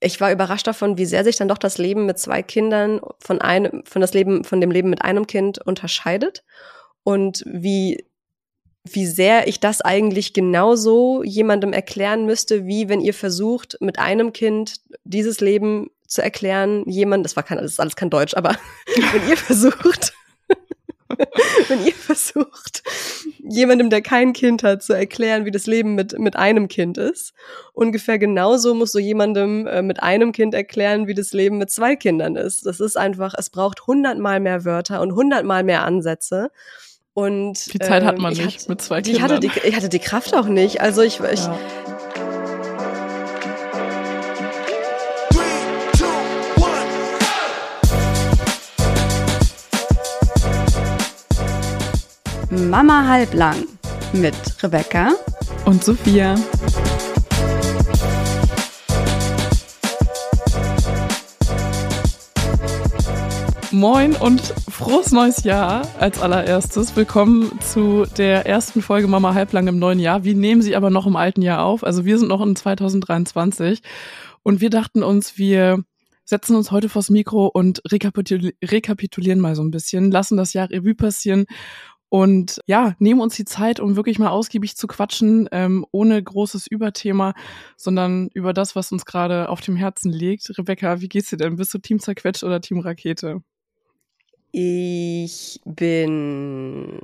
ich war überrascht davon, wie sehr sich dann doch das Leben mit zwei Kindern von einem, von das Leben, von dem Leben mit einem Kind unterscheidet und wie wie sehr ich das eigentlich genauso jemandem erklären müsste, wie wenn ihr versucht, mit einem Kind dieses Leben zu erklären, jemand, das war kein, das ist alles kein Deutsch, aber wenn ihr versucht, wenn ihr versucht, jemandem, der kein Kind hat, zu erklären, wie das Leben mit, mit einem Kind ist. Ungefähr genauso musst du jemandem äh, mit einem Kind erklären, wie das Leben mit zwei Kindern ist. Das ist einfach, es braucht hundertmal mehr Wörter und hundertmal mehr Ansätze. Und, die Zeit ähm, hat man nicht hatte, mit zwei Kindern. Ich hatte, die, ich hatte die Kraft auch nicht. Also ich, ich ja. Mama halblang mit Rebecca und Sophia. Moin und frohes neues Jahr als allererstes. Willkommen zu der ersten Folge Mama halblang im neuen Jahr. Wir nehmen sie aber noch im alten Jahr auf. Also wir sind noch in 2023 und wir dachten uns, wir setzen uns heute vors Mikro und rekapitulieren mal so ein bisschen, lassen das Jahr Revue passieren und ja, nehmen uns die Zeit, um wirklich mal ausgiebig zu quatschen, ähm, ohne großes Überthema, sondern über das, was uns gerade auf dem Herzen liegt. Rebecca, wie geht's dir denn? Bist du Team Zerquetscht oder Team Rakete? Ich bin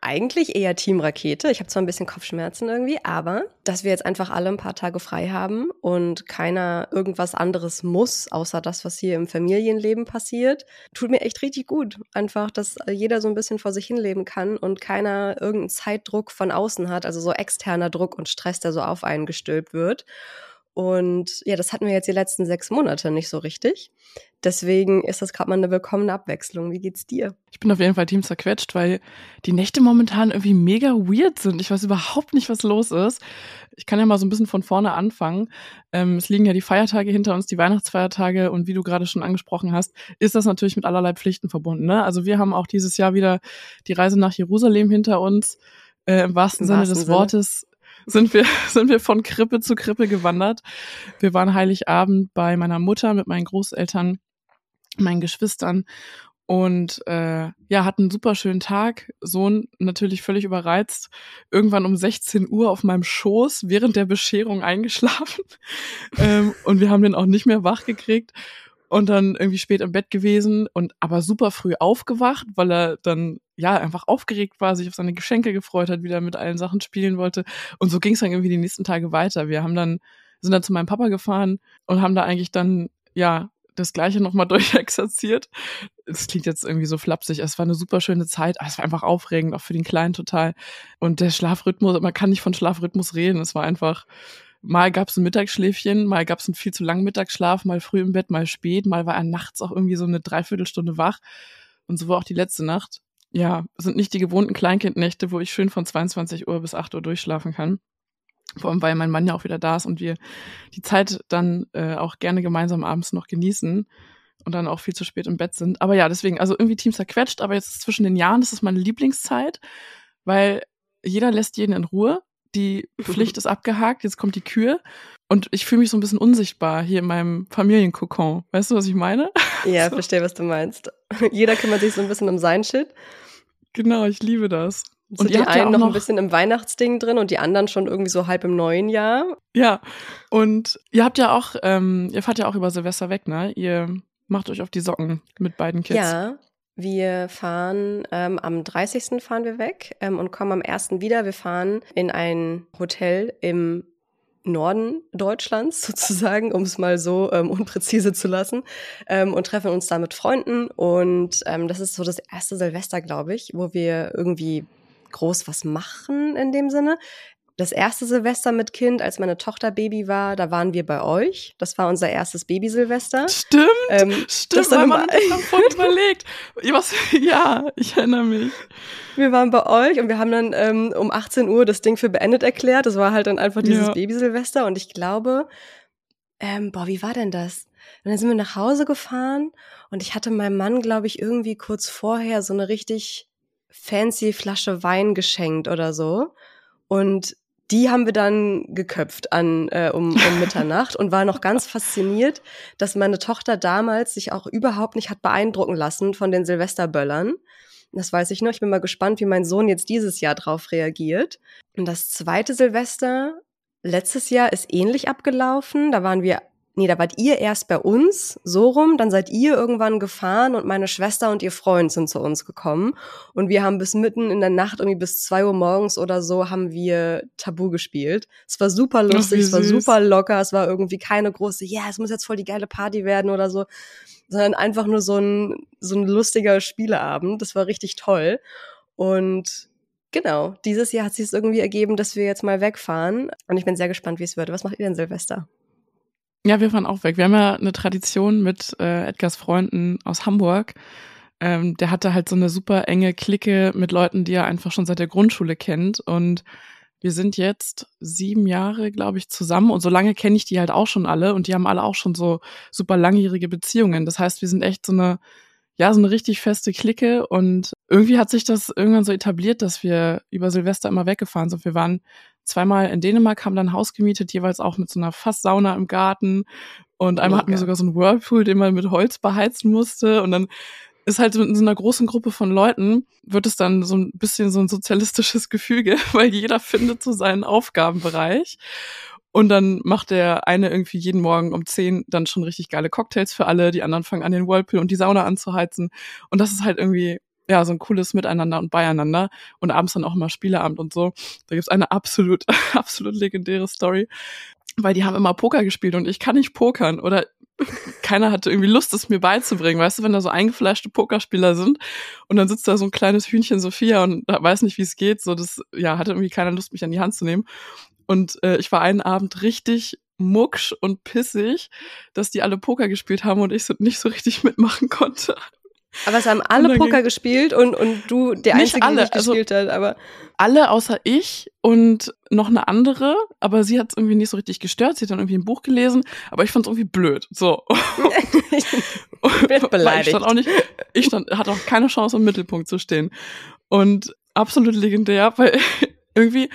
eigentlich eher Team Rakete. Ich habe zwar ein bisschen Kopfschmerzen irgendwie, aber dass wir jetzt einfach alle ein paar Tage frei haben und keiner irgendwas anderes muss, außer das, was hier im Familienleben passiert, tut mir echt richtig gut. Einfach, dass jeder so ein bisschen vor sich hinleben kann und keiner irgendeinen Zeitdruck von außen hat, also so externer Druck und Stress, der so auf einen gestülpt wird. Und ja, das hatten wir jetzt die letzten sechs Monate nicht so richtig. Deswegen ist das gerade mal eine willkommene Abwechslung. Wie geht's dir? Ich bin auf jeden Fall Team zerquetscht, weil die Nächte momentan irgendwie mega weird sind. Ich weiß überhaupt nicht, was los ist. Ich kann ja mal so ein bisschen von vorne anfangen. Ähm, es liegen ja die Feiertage hinter uns, die Weihnachtsfeiertage und wie du gerade schon angesprochen hast, ist das natürlich mit allerlei Pflichten verbunden. Ne? Also wir haben auch dieses Jahr wieder die Reise nach Jerusalem hinter uns. Äh, Im wahrsten Im Sinne wahrsten des Sinne. Wortes sind wir, sind wir von Krippe zu Krippe gewandert. Wir waren Heiligabend bei meiner Mutter mit meinen Großeltern, meinen Geschwistern und äh, ja, hatten einen super schönen Tag. Sohn natürlich völlig überreizt. Irgendwann um 16 Uhr auf meinem Schoß während der Bescherung eingeschlafen. ähm, und wir haben den auch nicht mehr wach gekriegt und dann irgendwie spät im Bett gewesen und aber super früh aufgewacht, weil er dann ja einfach aufgeregt war, sich auf seine Geschenke gefreut hat, wieder mit allen Sachen spielen wollte. Und so ging es dann irgendwie die nächsten Tage weiter. Wir haben dann sind dann zu meinem Papa gefahren und haben da eigentlich dann ja das gleiche nochmal durchexerziert. Es klingt jetzt irgendwie so flapsig. Es war eine super schöne Zeit. Es war einfach aufregend, auch für den Kleinen total. Und der Schlafrhythmus, man kann nicht von Schlafrhythmus reden. Es war einfach Mal gab es ein Mittagsschläfchen, mal gab es einen viel zu langen Mittagsschlaf, mal früh im Bett, mal spät, mal war er nachts auch irgendwie so eine Dreiviertelstunde wach. Und so war auch die letzte Nacht. Ja, sind nicht die gewohnten Kleinkindnächte, wo ich schön von 22 Uhr bis 8 Uhr durchschlafen kann. Vor allem, weil mein Mann ja auch wieder da ist und wir die Zeit dann äh, auch gerne gemeinsam abends noch genießen und dann auch viel zu spät im Bett sind. Aber ja, deswegen, also irgendwie Team zerquetscht, aber jetzt zwischen den Jahren, das ist meine Lieblingszeit, weil jeder lässt jeden in Ruhe die Pflicht ist abgehakt, jetzt kommt die Kür. Und ich fühle mich so ein bisschen unsichtbar hier in meinem Familienkokon. Weißt du, was ich meine? Ja, so. verstehe, was du meinst. Jeder kümmert sich so ein bisschen um sein Shit. Genau, ich liebe das. Und die einen ja noch, noch ein bisschen im Weihnachtsding drin und die anderen schon irgendwie so halb im neuen Jahr. Ja, und ihr habt ja auch, ähm, ihr fahrt ja auch über Silvester weg, ne? Ihr macht euch auf die Socken mit beiden Kids. Ja, wir fahren ähm, am 30. fahren wir weg ähm, und kommen am 1. wieder. Wir fahren in ein Hotel im Norden Deutschlands sozusagen, um es mal so ähm, unpräzise zu lassen, ähm, und treffen uns da mit Freunden. Und ähm, das ist so das erste Silvester, glaube ich, wo wir irgendwie groß was machen in dem Sinne das erste Silvester mit Kind, als meine Tochter Baby war, da waren wir bei euch. Das war unser erstes Baby-Silvester. Stimmt, ähm, stimmt, weil man davon überlegt. Was, ja, ich erinnere mich. Wir waren bei euch und wir haben dann ähm, um 18 Uhr das Ding für beendet erklärt. Das war halt dann einfach dieses ja. Baby-Silvester und ich glaube, ähm, boah, wie war denn das? Und dann sind wir nach Hause gefahren und ich hatte meinem Mann, glaube ich, irgendwie kurz vorher so eine richtig fancy Flasche Wein geschenkt oder so. Und die haben wir dann geköpft an äh, um, um Mitternacht und war noch ganz fasziniert, dass meine Tochter damals sich auch überhaupt nicht hat beeindrucken lassen von den Silvesterböllern. Das weiß ich noch. Ich bin mal gespannt, wie mein Sohn jetzt dieses Jahr drauf reagiert. Und das zweite Silvester letztes Jahr ist ähnlich abgelaufen. Da waren wir nee, da wart ihr erst bei uns, so rum, dann seid ihr irgendwann gefahren und meine Schwester und ihr Freund sind zu uns gekommen. Und wir haben bis mitten in der Nacht, irgendwie bis zwei Uhr morgens oder so, haben wir Tabu gespielt. Es war super lustig, Ach, es war super locker, es war irgendwie keine große, ja, es muss jetzt voll die geile Party werden oder so, sondern einfach nur so ein, so ein lustiger Spieleabend. Das war richtig toll. Und Genau, dieses Jahr hat sich es irgendwie ergeben, dass wir jetzt mal wegfahren. Und ich bin sehr gespannt, wie es wird. Was macht ihr denn Silvester? Ja, wir fahren auch weg. Wir haben ja eine Tradition mit äh, Edgars Freunden aus Hamburg. Ähm, der hatte halt so eine super enge Clique mit Leuten, die er einfach schon seit der Grundschule kennt. Und wir sind jetzt sieben Jahre, glaube ich, zusammen. Und so lange kenne ich die halt auch schon alle. Und die haben alle auch schon so super langjährige Beziehungen. Das heißt, wir sind echt so eine, ja, so eine richtig feste Clique. Und irgendwie hat sich das irgendwann so etabliert, dass wir über Silvester immer weggefahren sind. Wir waren zweimal in Dänemark, haben dann ein Haus gemietet, jeweils auch mit so einer Fasssauna im Garten. Und einmal hatten wir sogar so einen Whirlpool, den man mit Holz beheizen musste. Und dann ist halt in so einer großen Gruppe von Leuten, wird es dann so ein bisschen so ein sozialistisches Gefüge, weil jeder findet so seinen Aufgabenbereich. Und dann macht der eine irgendwie jeden Morgen um zehn dann schon richtig geile Cocktails für alle, die anderen fangen an, den Whirlpool und die Sauna anzuheizen. Und das ist halt irgendwie ja, so ein cooles Miteinander und Beieinander und abends dann auch immer Spieleabend und so. Da gibt's eine absolut, absolut legendäre Story, weil die haben immer Poker gespielt und ich kann nicht pokern oder keiner hatte irgendwie Lust, es mir beizubringen. Weißt du, wenn da so eingefleischte Pokerspieler sind und dann sitzt da so ein kleines Hühnchen Sophia und weiß nicht, wie es geht, so das, ja, hatte irgendwie keiner Lust, mich an die Hand zu nehmen. Und äh, ich war einen Abend richtig mucksch und pissig, dass die alle Poker gespielt haben und ich so nicht so richtig mitmachen konnte. Aber es haben alle Poker gespielt und, und du der Einzige, alle, der nicht also gespielt hat, aber. Alle außer ich und noch eine andere, aber sie hat es irgendwie nicht so richtig gestört. Sie hat dann irgendwie ein Buch gelesen, aber ich fand es irgendwie blöd. So. ich bin beleidigt. Ich stand auch nicht, ich stand, hatte auch keine Chance, im Mittelpunkt zu stehen. Und absolut legendär, weil irgendwie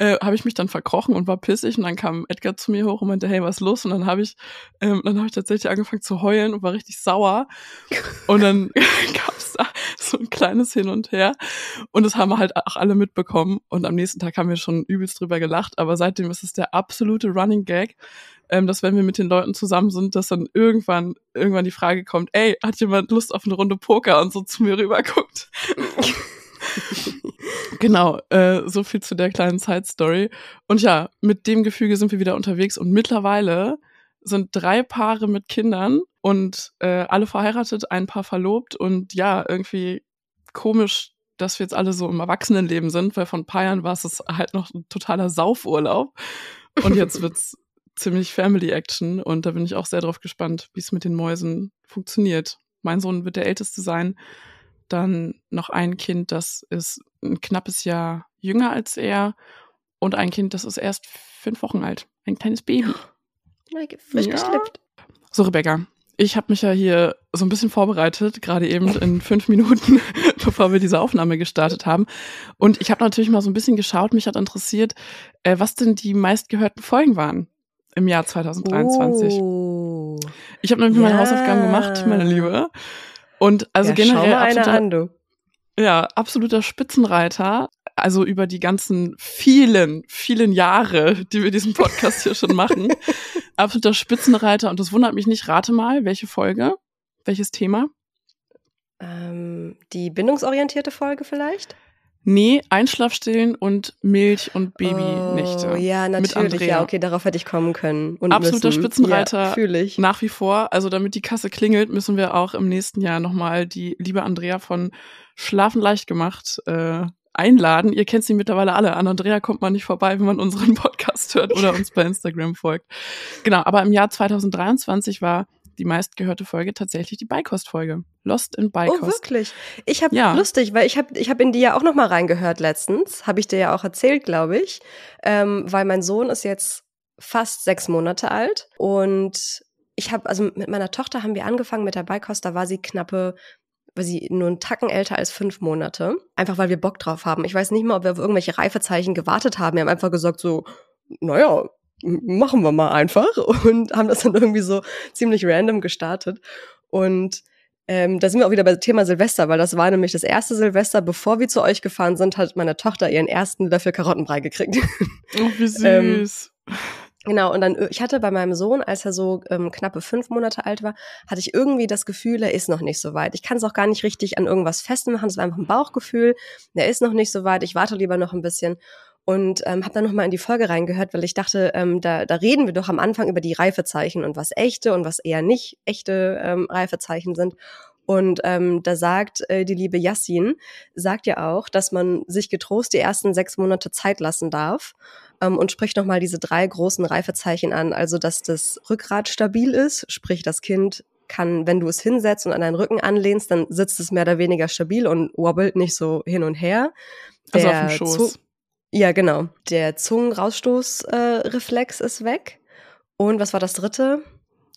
äh, habe ich mich dann verkrochen und war pissig und dann kam Edgar zu mir hoch und meinte, hey, was ist los? Und dann habe ich, ähm, dann habe ich tatsächlich angefangen zu heulen und war richtig sauer. Und dann gab es da so ein kleines Hin und Her. Und das haben halt auch alle mitbekommen. Und am nächsten Tag haben wir schon übelst drüber gelacht. Aber seitdem ist es der absolute Running Gag, ähm, dass wenn wir mit den Leuten zusammen sind, dass dann irgendwann, irgendwann die Frage kommt, ey, hat jemand Lust auf eine Runde Poker und so zu mir rüberguckt? genau, äh, so viel zu der kleinen Side-Story. Und ja, mit dem Gefüge sind wir wieder unterwegs und mittlerweile sind drei Paare mit Kindern und äh, alle verheiratet, ein Paar verlobt und ja, irgendwie komisch, dass wir jetzt alle so im Erwachsenenleben sind, weil von ein paar Jahren war es halt noch ein totaler Saufurlaub und jetzt wird's ziemlich Family Action und da bin ich auch sehr drauf gespannt, wie es mit den Mäusen funktioniert. Mein Sohn wird der Älteste sein dann noch ein Kind, das ist ein knappes Jahr jünger als er und ein Kind, das ist erst fünf Wochen alt. Ein kleines Baby. Frisch ja. geschlüpft. So, Rebecca, ich habe mich ja hier so ein bisschen vorbereitet, gerade eben in fünf Minuten, bevor wir diese Aufnahme gestartet haben. Und ich habe natürlich mal so ein bisschen geschaut, mich hat interessiert, äh, was denn die meistgehörten Folgen waren im Jahr 2023. Oh. Ich habe nämlich ja. meine Hausaufgaben gemacht, meine Liebe. Und also ja, generell absoluter, an, du. Ja, absoluter Spitzenreiter. Also über die ganzen vielen, vielen Jahre, die wir diesen Podcast hier schon machen. absoluter Spitzenreiter. Und das wundert mich nicht. Rate mal, welche Folge? Welches Thema? Ähm, die bindungsorientierte Folge vielleicht? Nee, Einschlafstillen und Milch- und Babynächte. Oh, ja, natürlich. Ja, okay, darauf hätte ich kommen können. Und Absoluter müssen. Spitzenreiter. Ja. Nach wie vor. Also damit die Kasse klingelt, müssen wir auch im nächsten Jahr nochmal die liebe Andrea von Schlafen leicht gemacht äh, einladen. Ihr kennt sie mittlerweile alle. An Andrea kommt man nicht vorbei, wenn man unseren Podcast hört oder uns bei Instagram folgt. Genau, aber im Jahr 2023 war die meistgehörte Folge tatsächlich die Beikost-Folge. Lost in Beikost. Oh, wirklich? Ich habe ja. lustig, weil ich habe ich hab in die ja auch noch mal reingehört letztens. Habe ich dir ja auch erzählt, glaube ich. Ähm, weil mein Sohn ist jetzt fast sechs Monate alt und ich habe, also mit meiner Tochter haben wir angefangen mit der Beikost, da war sie knappe weil sie nur einen Tacken älter als fünf Monate. Einfach weil wir Bock drauf haben. Ich weiß nicht mal, ob wir auf irgendwelche Reifezeichen gewartet haben. Wir haben einfach gesagt so, naja, machen wir mal einfach und haben das dann irgendwie so ziemlich random gestartet. Und ähm, da sind wir auch wieder bei Thema Silvester, weil das war nämlich das erste Silvester, bevor wir zu euch gefahren sind, hat meine Tochter ihren ersten Löffel Karottenbrei gekriegt. Oh, wie Ähm, süß. Genau, und dann, äh, ich hatte bei meinem Sohn, als er so ähm, knappe fünf Monate alt war, hatte ich irgendwie das Gefühl, er ist noch nicht so weit. Ich kann es auch gar nicht richtig an irgendwas festmachen, es war einfach ein Bauchgefühl, er ist noch nicht so weit, ich warte lieber noch ein bisschen. Und ähm, habe dann nochmal in die Folge reingehört, weil ich dachte, ähm, da, da reden wir doch am Anfang über die Reifezeichen und was echte und was eher nicht echte ähm, Reifezeichen sind. Und ähm, da sagt äh, die liebe Yassin, sagt ja auch, dass man sich getrost die ersten sechs Monate Zeit lassen darf ähm, und spricht nochmal diese drei großen Reifezeichen an. Also, dass das Rückgrat stabil ist, sprich das Kind kann, wenn du es hinsetzt und an deinen Rücken anlehnst, dann sitzt es mehr oder weniger stabil und wobbelt nicht so hin und her. Also auf Der dem Schoß. Zu- ja, genau. Der Zungenrausstoßreflex äh, ist weg. Und was war das dritte?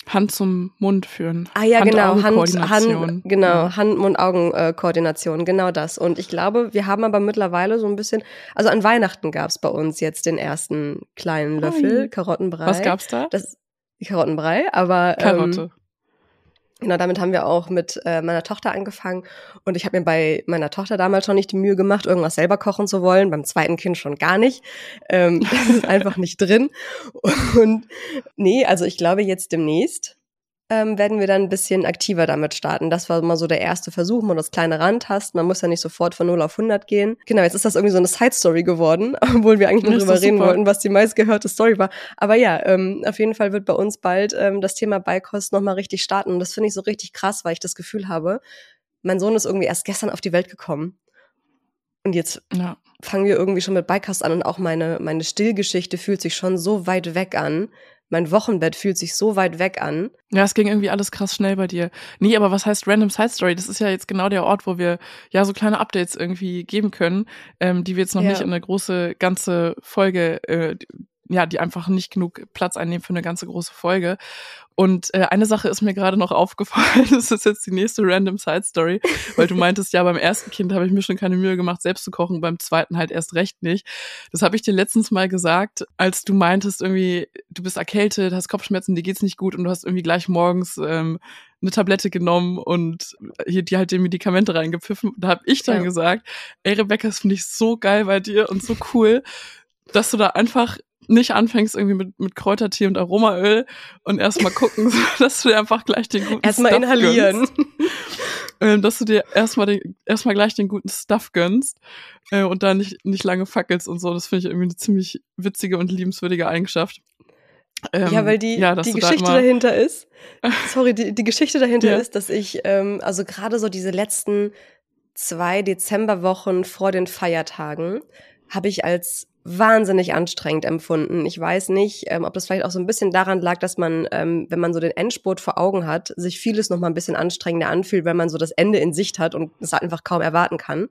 Hand zum Mund führen. Ah ja, genau, Hand. Hand, genau, Ja. Hand-Mund-Augen-Koordination, genau das. Und ich glaube, wir haben aber mittlerweile so ein bisschen, also an Weihnachten gab's bei uns jetzt den ersten kleinen Löffel Ui. Karottenbrei. Was gab's da? Das Karottenbrei, aber Karotte. Ähm, genau, damit haben wir auch mit äh, meiner Tochter angefangen. Und ich habe mir bei meiner Tochter damals schon nicht die Mühe gemacht, irgendwas selber kochen zu wollen. Beim zweiten Kind schon gar nicht. Ähm, das ist einfach nicht drin. Und nee, also ich glaube jetzt demnächst ähm, werden wir dann ein bisschen aktiver damit starten. Das war mal so der erste Versuch, mal das kleine Randtasten. Man muss ja nicht sofort von 0 auf 100 gehen. Genau, jetzt ist das irgendwie so eine Side-Story geworden, obwohl wir eigentlich nur drüber reden super. wollten, was die meistgehörte Story war. Aber ja, ähm, auf jeden Fall wird bei uns bald ähm, das Thema Beikost nochmal richtig starten. Und das finde ich so richtig krass, weil ich das Gefühl habe, mein Sohn ist irgendwie erst gestern auf die Welt gekommen. Und jetzt Ja. fangen wir irgendwie schon mit Beikost an und auch meine, meine Stillgeschichte fühlt sich schon so weit weg an. Mein Wochenbett fühlt sich so weit weg an. Ja, es ging irgendwie alles krass schnell bei dir. Nee, aber was heißt Random Side Story? Das ist ja jetzt genau der Ort, wo wir ja so kleine Updates irgendwie geben können, ähm, die wir jetzt noch Ja. nicht in eine große ganze Folge, äh, ja, die einfach nicht genug Platz einnehmen für eine ganze große Folge. Und äh, eine Sache ist mir gerade noch aufgefallen, das ist jetzt die nächste Random Side Story, weil du meintest, ja, beim ersten Kind habe ich mir schon keine Mühe gemacht, selbst zu kochen, beim zweiten halt erst recht nicht. Das habe ich dir letztens mal gesagt, als du meintest, irgendwie, du bist erkältet, hast Kopfschmerzen, dir geht's nicht gut und du hast irgendwie gleich morgens ähm, eine Tablette genommen und hier die halt die Medikamente reingepfiffen. Da habe ich dann Ja. gesagt, ey Rebecca, das finde ich so geil bei dir und so cool, dass du da einfach nicht anfängst irgendwie mit, mit Kräutertee und Aromaöl und erstmal gucken, dass du dir einfach gleich den guten Erstmal Stuff inhalieren. gönnst. Ähm, dass du dir erstmal den, erstmal gleich den guten Stuff gönnst äh, und da nicht, nicht lange fackelst und so. Das finde ich irgendwie eine ziemlich witzige und liebenswürdige Eigenschaft. Ähm, ja, weil die, ja, die da Geschichte immer- dahinter ist, sorry, die, die Geschichte dahinter Ja. ist, dass ich, ähm, also gerade so diese letzten zwei Dezemberwochen vor den Feiertagen habe ich als wahnsinnig anstrengend empfunden. Ich weiß nicht, ähm, ob das vielleicht auch so ein bisschen daran lag, dass man, ähm, wenn man so den Endspurt vor Augen hat, sich vieles noch mal ein bisschen anstrengender anfühlt, wenn man so das Ende in Sicht hat und es einfach kaum erwarten kann.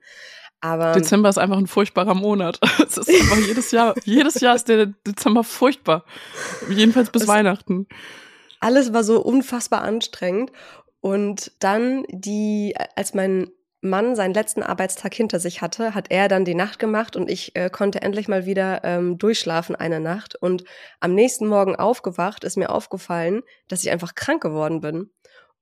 Aber Dezember ist einfach ein furchtbarer Monat. Es ist einfach jedes Jahr, jedes Jahr ist der Dezember furchtbar. Jedenfalls bis Es- Weihnachten. alles war so unfassbar anstrengend. Und dann die, als mein Mann seinen letzten Arbeitstag hinter sich hatte, hat er dann die Nacht gemacht und ich äh, konnte endlich mal wieder ähm, durchschlafen eine Nacht. Und am nächsten Morgen aufgewacht ist mir aufgefallen, dass ich einfach krank geworden bin.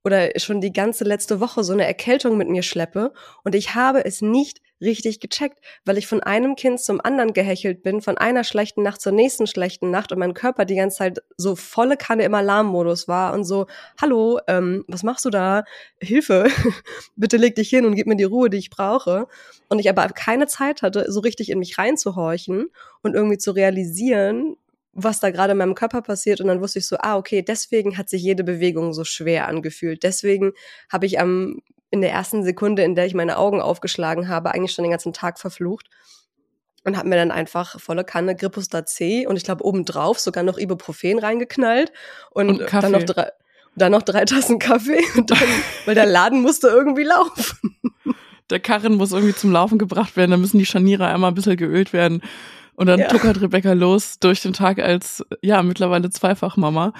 Oder schon die ganze letzte Woche so eine Erkältung mit mir schleppe. Und ich habe es nicht richtig gecheckt, weil ich von einem Kind zum anderen gehechelt bin, von einer schlechten Nacht zur nächsten schlechten Nacht und mein Körper die ganze Zeit so volle Kanne im Alarmmodus war und so, hallo, ähm, was machst du da? Hilfe, bitte leg dich hin und gib mir die Ruhe, die ich brauche. Und ich aber keine Zeit hatte, so richtig in mich reinzuhorchen und irgendwie zu realisieren, was da gerade in meinem Körper passiert. Und dann wusste ich so, ah, okay, deswegen hat sich jede Bewegung so schwer angefühlt. Deswegen habe ich am in der ersten Sekunde, in der ich meine Augen aufgeschlagen habe, eigentlich schon den ganzen Tag verflucht und habe mir dann einfach volle Kanne Grippustar C und ich glaube obendrauf sogar noch Ibuprofen reingeknallt und, Und dann noch drei dann noch drei Tassen Kaffee und dann, weil der Laden musste irgendwie laufen. Der Karren muss irgendwie zum Laufen gebracht werden, da müssen die Scharniere einmal ein bisschen geölt werden. Und dann Ja. tuckert Rebecca los durch den Tag als, ja, mittlerweile Zweifachmama.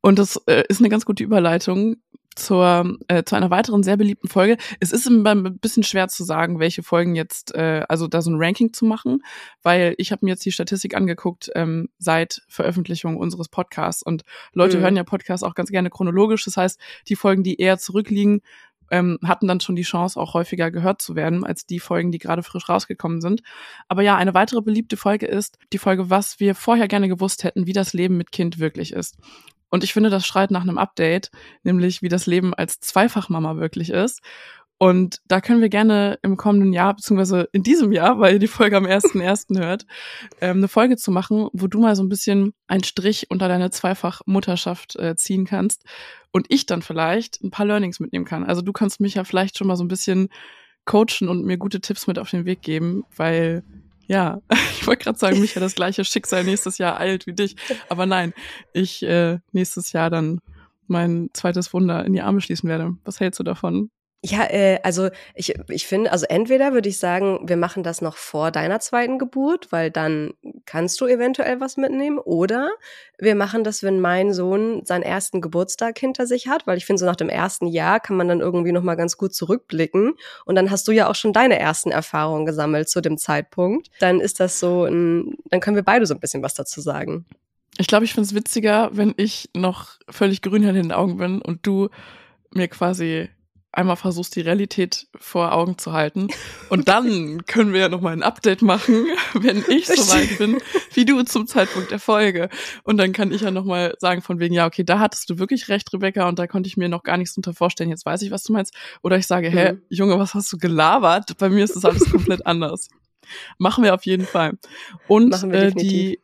Und das äh, ist eine ganz gute Überleitung zur, äh, zu einer weiteren sehr beliebten Folge. Es ist immer ein bisschen schwer zu sagen, welche Folgen jetzt, äh, also da so ein Ranking zu machen, weil ich habe mir jetzt die Statistik angeguckt ähm, seit Veröffentlichung unseres Podcasts und Leute mhm. hören ja Podcasts auch ganz gerne chronologisch. Das heißt, die Folgen, die eher zurückliegen, ähm, hatten dann schon die Chance, auch häufiger gehört zu werden, als die Folgen, die gerade frisch rausgekommen sind. Aber ja, eine weitere beliebte Folge ist die Folge, was wir vorher gerne gewusst hätten, wie das Leben mit Kind wirklich ist. Und ich finde, das schreit nach einem Update, nämlich wie das Leben als Zweifachmama wirklich ist. Und da können wir gerne im kommenden Jahr, beziehungsweise in diesem Jahr, weil ihr die Folge am 1.1. hört, ähm, eine Folge zu machen, wo du mal so ein bisschen einen Strich unter deine Zweifachmutterschaft äh, ziehen kannst und ich dann vielleicht ein paar Learnings mitnehmen kann. Also du kannst mich ja vielleicht schon mal so ein bisschen coachen und mir gute Tipps mit auf den Weg geben, weil ja, ich wollte gerade sagen, mich ja das gleiche Schicksal nächstes Jahr eilt wie dich. Aber nein, ich äh, nächstes Jahr dann mein zweites Wunder in die Arme schließen werde. Was hältst du davon? Ja, äh, also ich, ich finde, also entweder würde ich sagen, wir machen das noch vor deiner zweiten Geburt, weil dann kannst du eventuell was mitnehmen, oder wir machen das, wenn mein Sohn seinen ersten Geburtstag hinter sich hat, weil ich finde, so nach dem ersten Jahr kann man dann irgendwie noch mal ganz gut zurückblicken und dann hast du ja auch schon deine ersten Erfahrungen gesammelt zu dem Zeitpunkt. Dann ist das so, ein, dann können wir beide so ein bisschen was dazu sagen. Ich glaube, ich finde es witziger, wenn ich noch völlig grün in den Augen bin und du mir quasi einmal versuchst, die Realität vor Augen zu halten. Und dann können wir ja nochmal ein Update machen, wenn ich so weit bin, wie du zum Zeitpunkt der Folge. Und dann kann ich ja nochmal sagen von wegen, ja, okay, da hattest du wirklich recht, Rebecca, und da konnte ich mir noch gar nichts unter vorstellen. Jetzt weiß ich, was du meinst. Oder ich sage, hä, mhm. Junge, was hast du gelabert? Bei mir ist das alles komplett anders. Machen wir auf jeden Fall. Und äh, die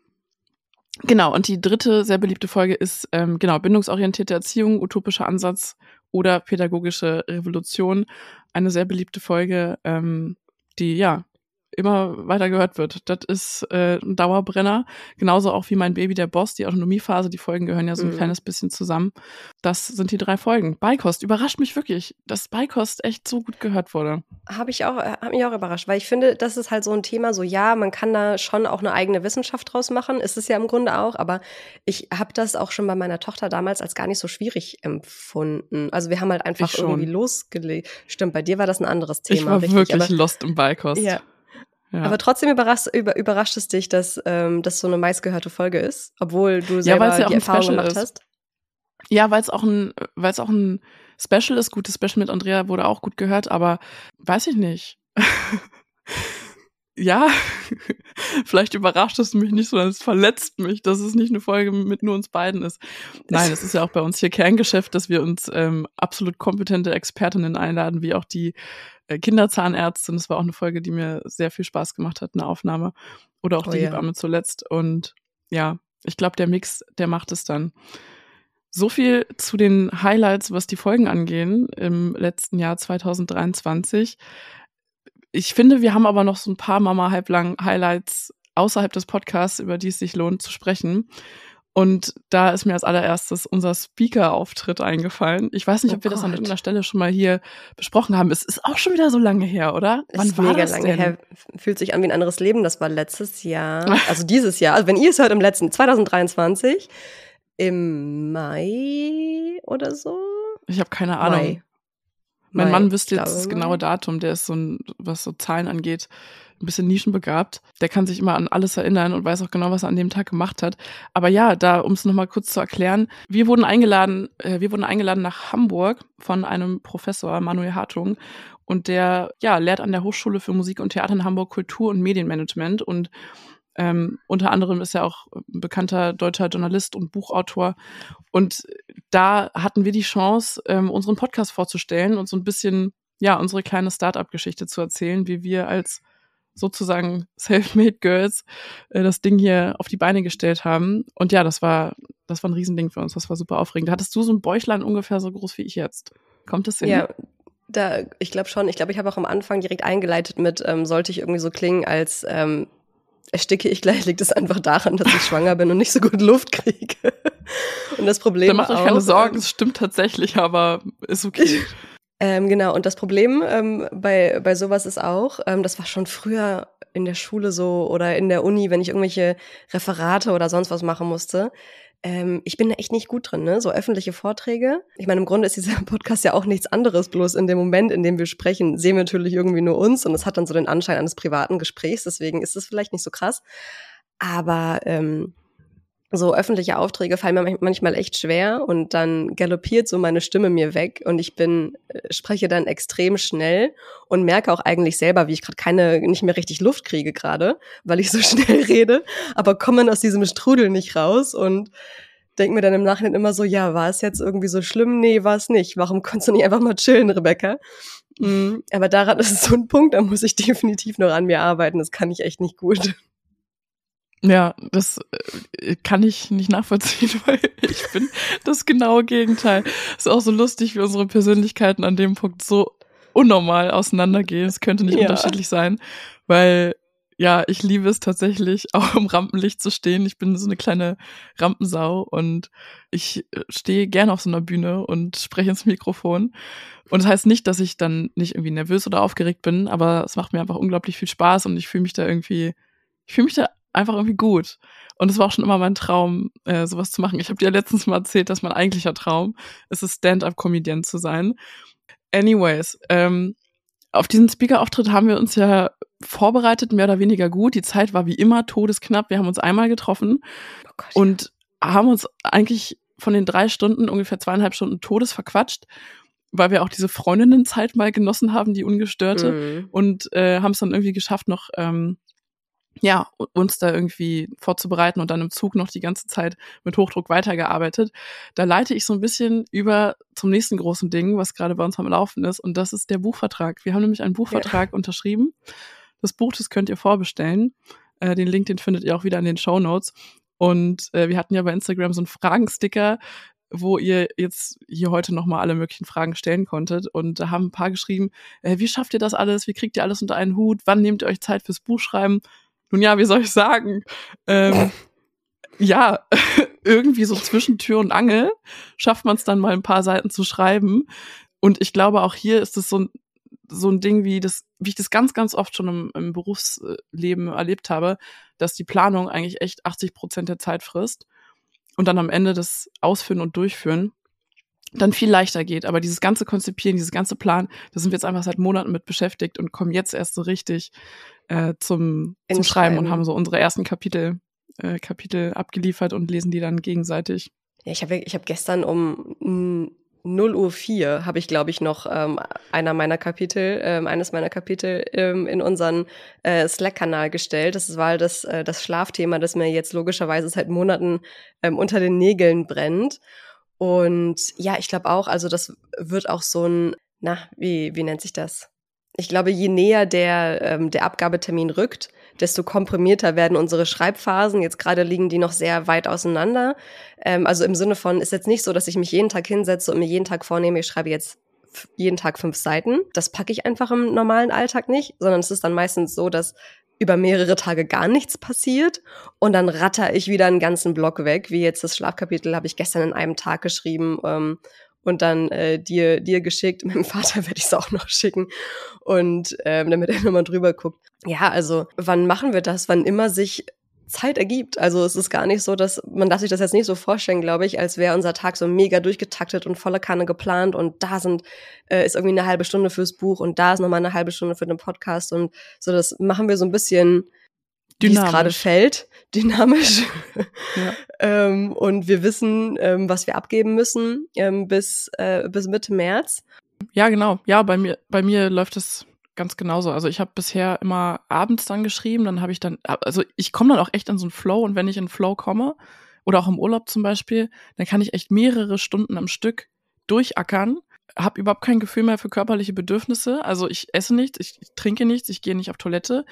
Genau, und die dritte sehr beliebte Folge ist ähm, genau bindungsorientierte Erziehung, utopischer Ansatz oder pädagogische Revolution. Eine sehr beliebte Folge, ähm, die ja immer weiter gehört wird. Das ist äh, ein Dauerbrenner. Genauso auch wie mein Baby der Boss, die Autonomiephase, die Folgen gehören ja so ein mhm. kleines bisschen zusammen. Das sind die drei Folgen. Beikost überrascht mich wirklich, dass Beikost echt so gut gehört wurde. Habe ich auch, hat mich auch überrascht, weil ich finde, das ist halt so ein Thema, so ja, man kann da schon auch eine eigene Wissenschaft draus machen, ist es ja im Grunde auch, aber ich habe das auch schon bei meiner Tochter damals als gar nicht so schwierig empfunden. Also wir haben halt einfach irgendwie losgelegt. Stimmt, bei dir war das ein anderes Thema. Ich war richtig, wirklich lost im Beikost. Ja, ja. Aber trotzdem überrascht, über, überrascht es dich, dass ähm, das so eine meistgehörte Folge ist, obwohl du selber ja, ja die Erfahrung gemacht ist. hast. Ja, weil es auch ein, weil es auch ein Special ist. Gutes Special mit Andrea wurde auch gut gehört, aber weiß ich nicht. ja, vielleicht überrascht es mich nicht, sondern es verletzt mich, dass es nicht eine Folge mit nur uns beiden ist. Nein, es ist ja auch bei uns hier Kerngeschäft, dass wir uns ähm, absolut kompetente Expertinnen einladen, wie auch die Kinderzahnärztin. Das war auch eine Folge, die mir sehr viel Spaß gemacht hat, eine Aufnahme. Oder auch oh, die ja. Hebamme zuletzt. Und ja, ich glaube, der Mix, der macht es dann. So viel zu den Highlights, was die Folgen angehen im letzten Jahr 2023. Ich finde, wir haben aber noch so ein paar Mama halblang Highlights außerhalb des Podcasts, über die es sich lohnt zu sprechen. Und da ist mir als allererstes unser Speaker-Auftritt eingefallen. Ich weiß nicht, oh ob wir Gott. das an irgendeiner Stelle schon mal hier besprochen haben. Es ist auch schon wieder so lange her, oder? Wann ist war mega das lange denn? her. Fühlt sich an wie ein anderes Leben. Das war letztes Jahr. Also dieses Jahr. Also wenn ihr es hört im letzten, 2023. Im Mai oder so. Ich habe keine Ahnung. Mai. Mein Mann wüsste jetzt das genaue Datum. Der ist so ein, was so Zahlen angeht, ein bisschen nischenbegabt. Der kann sich immer an alles erinnern und weiß auch genau, was er an dem Tag gemacht hat. Aber ja, da, um es nochmal kurz zu erklären, wir wurden eingeladen, äh, wir wurden eingeladen nach Hamburg von einem Professor, Manuel Hartung. Und der, ja, lehrt an der Hochschule für Musik und Theater in Hamburg Kultur- und Medienmanagement und ähm, unter anderem ist er auch ein bekannter deutscher Journalist und Buchautor. Und da hatten wir die Chance, ähm, unseren Podcast vorzustellen und so ein bisschen, ja, unsere kleine Start-up-Geschichte zu erzählen, wie wir als sozusagen Self-Made Girls äh, das Ding hier auf die Beine gestellt haben. Und ja, das war, das war ein Riesending für uns. Das war super aufregend. Hattest du so ein Bäuchlein ungefähr so groß wie ich jetzt? Kommt das hin? Ja, da, ich glaube schon. Ich glaube, ich habe auch am Anfang direkt eingeleitet mit, ähm, sollte ich irgendwie so klingen, als ähm, ersticke ich gleich, liegt es einfach daran, dass ich schwanger bin und nicht so gut Luft kriege. und das Problem Da macht euch keine Sorgen, ähm, es stimmt tatsächlich, aber ist okay. Ähm, genau, und das Problem ähm, bei, bei sowas ist auch, ähm, das war schon früher in der Schule so oder in der Uni, wenn ich irgendwelche Referate oder sonst was machen musste. Ähm, ich bin da echt nicht gut drin, ne? So öffentliche Vorträge. Ich meine, im Grunde ist dieser Podcast ja auch nichts anderes, bloß in dem Moment, in dem wir sprechen, sehen wir natürlich irgendwie nur uns und es hat dann so den Anschein eines privaten Gesprächs, deswegen ist es vielleicht nicht so krass. Aber ähm, so öffentliche Aufträge fallen mir manchmal echt schwer und dann galoppiert so meine Stimme mir weg und ich bin äh, spreche dann extrem schnell und merke auch eigentlich selber, wie ich gerade keine nicht mehr richtig Luft kriege gerade, weil ich so schnell rede, aber komme aus diesem Strudel nicht raus und denke mir dann im Nachhinein immer so, ja, war es jetzt irgendwie so schlimm? Nee, war es nicht. Warum konntest du nicht einfach mal chillen, Rebecca? Mhm. Aber daran ist so ein Punkt, da muss ich definitiv noch an mir arbeiten. Das kann ich echt nicht gut. Ja, das äh, kann ich nicht nachvollziehen, weil ich bin das genaue Gegenteil. Ist auch so lustig, wie unsere Persönlichkeiten an dem Punkt so unnormal auseinandergehen. Es könnte nicht ja. unterschiedlich sein, weil ja, ich liebe es tatsächlich, auch im Rampenlicht zu stehen. Ich bin so eine kleine Rampensau und ich äh, stehe gerne auf so einer Bühne und spreche ins Mikrofon. Und das heißt nicht, dass ich dann nicht irgendwie nervös oder aufgeregt bin, aber es macht mir einfach unglaublich viel Spaß und ich fühle mich da irgendwie, ich fühle mich da einfach irgendwie gut. Und es war auch schon immer mein Traum, äh, sowas zu machen. Ich habe dir ja letztens mal erzählt, dass mein eigentlicher Traum ist es, Stand-up-Comedian zu sein. Anyways, ähm, auf diesen Speaker-Auftritt haben wir uns ja vorbereitet, mehr oder weniger gut. Die Zeit war wie immer todesknapp. Wir haben uns einmal getroffen oh Gott, und ja. haben uns eigentlich von den drei Stunden ungefähr zweieinhalb Stunden Todes verquatscht, weil wir auch diese Freundinnenzeit mal genossen haben, die ungestörte, mhm. und äh, haben es dann irgendwie geschafft, noch ähm, ja, uns da irgendwie vorzubereiten und dann im Zug noch die ganze Zeit mit Hochdruck weitergearbeitet. Da leite ich so ein bisschen über zum nächsten großen Ding, was gerade bei uns am Laufen ist, und das ist der Buchvertrag. Wir haben nämlich einen Buchvertrag ja. unterschrieben. Das Buch, das könnt ihr vorbestellen. Äh, den Link, den findet ihr auch wieder in den Show Notes. Und äh, wir hatten ja bei Instagram so einen Fragensticker, wo ihr jetzt hier heute nochmal alle möglichen Fragen stellen konntet. Und da haben ein paar geschrieben, äh, wie schafft ihr das alles? Wie kriegt ihr alles unter einen Hut? Wann nehmt ihr euch Zeit fürs Buchschreiben? Nun ja, wie soll ich sagen? Ähm, ja, irgendwie so zwischen Tür und Angel schafft man es dann mal ein paar Seiten zu schreiben. Und ich glaube, auch hier ist es so ein, so ein Ding, wie das, wie ich das ganz, ganz oft schon im, im Berufsleben erlebt habe, dass die Planung eigentlich echt 80 Prozent der Zeit frisst und dann am Ende das Ausführen und Durchführen dann viel leichter geht. Aber dieses ganze Konzipieren, dieses ganze Plan, da sind wir jetzt einfach seit Monaten mit beschäftigt und kommen jetzt erst so richtig äh, zum, zum Schreiben und haben so unsere ersten Kapitel, äh, Kapitel abgeliefert und lesen die dann gegenseitig. Ja, ich habe ich hab gestern um 0 Uhr 4 habe ich, glaube ich, noch ähm, einer meiner Kapitel, ähm, eines meiner Kapitel ähm, in unseren äh, Slack-Kanal gestellt. Das war das, äh, das Schlafthema, das mir jetzt logischerweise seit Monaten ähm, unter den Nägeln brennt. Und ja, ich glaube auch, also das wird auch so ein, na, wie, wie nennt sich das? Ich glaube, je näher der, ähm, der Abgabetermin rückt, desto komprimierter werden unsere Schreibphasen. Jetzt gerade liegen die noch sehr weit auseinander. Ähm, also im Sinne von, ist jetzt nicht so, dass ich mich jeden Tag hinsetze und mir jeden Tag vornehme, ich schreibe jetzt jeden Tag fünf Seiten. Das packe ich einfach im normalen Alltag nicht, sondern es ist dann meistens so, dass über mehrere Tage gar nichts passiert und dann ratter ich wieder einen ganzen Block weg, wie jetzt das Schlafkapitel habe ich gestern in einem Tag geschrieben ähm, und dann äh, dir dir geschickt. Meinem Vater werde ich es auch noch schicken und ähm, damit er nochmal drüber guckt. Ja, also wann machen wir das? Wann immer sich Zeit ergibt. Also es ist gar nicht so, dass man darf sich das jetzt nicht so vorstellen, glaube ich, als wäre unser Tag so mega durchgetaktet und volle Kanne geplant und da sind äh, ist irgendwie eine halbe Stunde fürs Buch und da ist nochmal eine halbe Stunde für den Podcast und so das machen wir so ein bisschen wie es gerade fällt, dynamisch. Ja. ähm, und wir wissen, ähm, was wir abgeben müssen ähm, bis äh, bis Mitte März. Ja, genau. Ja, bei mir bei mir läuft es ganz genauso. Also ich habe bisher immer abends dann geschrieben, dann habe ich dann, also ich komme dann auch echt in so einen Flow und wenn ich in Flow komme oder auch im Urlaub zum Beispiel, dann kann ich echt mehrere Stunden am Stück durchackern, habe überhaupt kein Gefühl mehr für körperliche Bedürfnisse. Also ich esse nichts, ich trinke nichts, ich gehe nicht auf Toilette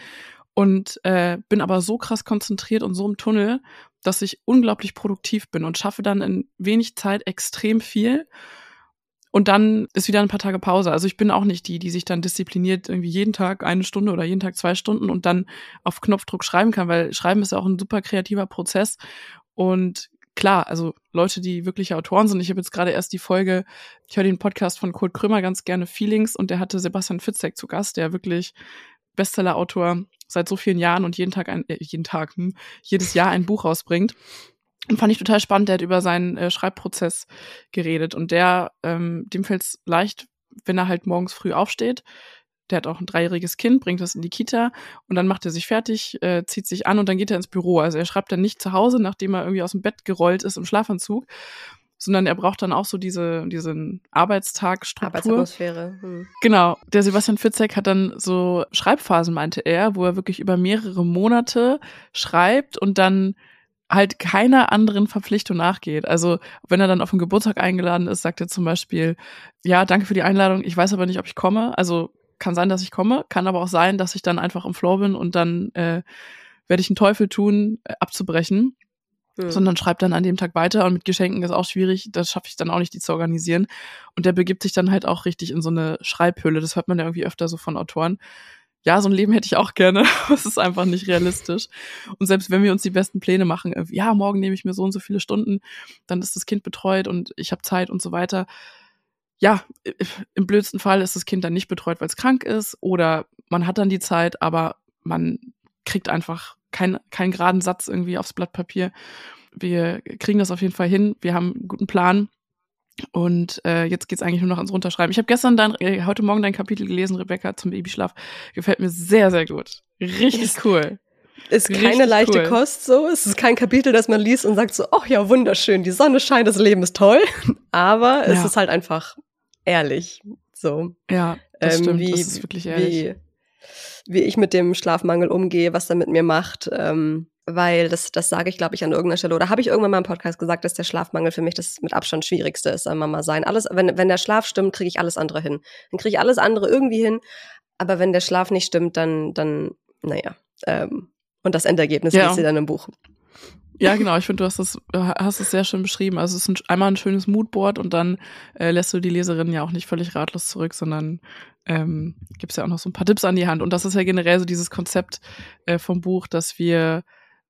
und äh, bin aber so krass konzentriert und so im Tunnel, dass ich unglaublich produktiv bin und schaffe dann in wenig Zeit extrem viel und dann ist wieder ein paar Tage Pause. Also ich bin auch nicht die, die sich dann diszipliniert irgendwie jeden Tag eine Stunde oder jeden Tag zwei Stunden und dann auf Knopfdruck schreiben kann, weil Schreiben ist ja auch ein super kreativer Prozess. Und klar, also Leute, die wirkliche Autoren sind. Ich habe jetzt gerade erst die Folge, ich höre den Podcast von Kurt Krömer ganz gerne Feelings und der hatte Sebastian Fitzek zu Gast, der wirklich Bestseller-Autor seit so vielen Jahren und jeden Tag ein, äh, jeden Tag, hm, jedes Jahr ein Buch rausbringt. Und fand ich total spannend, der hat über seinen äh, Schreibprozess geredet. Und der, ähm, dem fällt es leicht, wenn er halt morgens früh aufsteht. Der hat auch ein dreijähriges Kind, bringt das in die Kita und dann macht er sich fertig, äh, zieht sich an und dann geht er ins Büro. Also er schreibt dann nicht zu Hause, nachdem er irgendwie aus dem Bett gerollt ist im Schlafanzug, sondern er braucht dann auch so diese diesen Arbeitstagstruktur. Arbeitsatmosphäre. Hm. Genau. Der Sebastian Fitzek hat dann so Schreibphasen, meinte er, wo er wirklich über mehrere Monate schreibt und dann halt keiner anderen Verpflichtung nachgeht. Also wenn er dann auf den Geburtstag eingeladen ist, sagt er zum Beispiel, ja, danke für die Einladung, ich weiß aber nicht, ob ich komme. Also kann sein, dass ich komme, kann aber auch sein, dass ich dann einfach im Floor bin und dann äh, werde ich einen Teufel tun, äh, abzubrechen. Mhm. Sondern schreibt dann an dem Tag weiter und mit Geschenken ist auch schwierig, das schaffe ich dann auch nicht, die zu organisieren. Und der begibt sich dann halt auch richtig in so eine Schreibhülle. Das hört man ja irgendwie öfter so von Autoren ja, so ein Leben hätte ich auch gerne. Es ist einfach nicht realistisch. Und selbst wenn wir uns die besten Pläne machen, ja, morgen nehme ich mir so und so viele Stunden, dann ist das Kind betreut und ich habe Zeit und so weiter. Ja, im blödsten Fall ist das Kind dann nicht betreut, weil es krank ist oder man hat dann die Zeit, aber man kriegt einfach keinen keinen geraden Satz irgendwie aufs Blatt Papier. Wir kriegen das auf jeden Fall hin. Wir haben einen guten Plan und äh, jetzt geht's eigentlich nur noch ans Runterschreiben. Ich habe gestern dein, äh, heute Morgen dein Kapitel gelesen, Rebecca, zum Babyschlaf. Gefällt mir sehr, sehr gut. Richtig ist, cool. Ist Richtig keine leichte cool. Kost so. Es ist kein Kapitel, das man liest und sagt so, ach ja, wunderschön, die Sonne scheint, das Leben ist toll. Aber ja. es ist halt einfach ehrlich. So. Ja, das ähm, stimmt. Wie, das ist wirklich ehrlich. Wie, wie ich mit dem Schlafmangel umgehe, was er mit mir macht. Ähm, weil das, das sage ich, glaube ich, an irgendeiner Stelle. Oder habe ich irgendwann mal im Podcast gesagt, dass der Schlafmangel für mich das mit Abstand schwierigste ist am Mama sein. Alles, wenn, wenn der Schlaf stimmt, kriege ich alles andere hin. Dann kriege ich alles andere irgendwie hin. Aber wenn der Schlaf nicht stimmt, dann, dann, naja. Ähm, und das Endergebnis ja. sie dann im Buch. Ja, genau. Ich finde, du hast es, hast es sehr schön beschrieben. Also es ist ein, einmal ein schönes Moodboard und dann äh, lässt du die Leserinnen ja auch nicht völlig ratlos zurück, sondern ähm, gibst ja auch noch so ein paar Tipps an die Hand. Und das ist ja generell so dieses Konzept äh, vom Buch, dass wir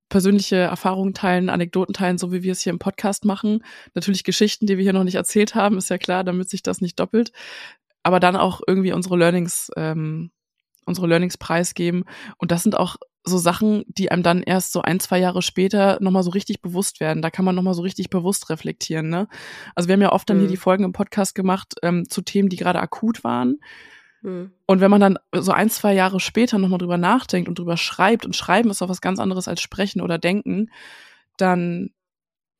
persönliche Erfahrungen teilen, Anekdoten teilen, so wie wir es hier im Podcast machen. Natürlich Geschichten, die wir hier noch nicht erzählt haben, ist ja klar, damit sich das nicht doppelt. Aber dann auch irgendwie unsere Learnings, ähm, unsere Learnings preisgeben. Und das sind auch so Sachen, die einem dann erst so ein, zwei Jahre später nochmal so richtig bewusst werden. Da kann man nochmal so richtig bewusst reflektieren. Ne? Also wir haben ja oft dann mhm. hier die Folgen im Podcast gemacht ähm, zu Themen, die gerade akut waren. Hm. Und wenn man dann so ein, zwei Jahre später nochmal drüber nachdenkt und drüber schreibt, und schreiben ist auch was ganz anderes als sprechen oder denken, dann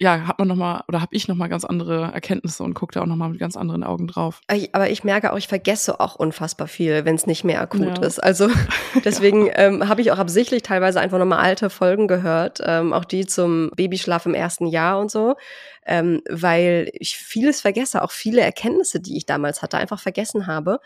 ja, hat man noch mal oder habe ich noch mal ganz andere Erkenntnisse und gucke da auch noch mal mit ganz anderen Augen drauf. Aber ich merke auch, ich vergesse auch unfassbar viel, wenn es nicht mehr akut ja. ist. Also deswegen ja. ähm, habe ich auch absichtlich teilweise einfach noch mal alte Folgen gehört, ähm, auch die zum Babyschlaf im ersten Jahr und so, ähm, weil ich vieles vergesse, auch viele Erkenntnisse, die ich damals hatte, einfach vergessen habe.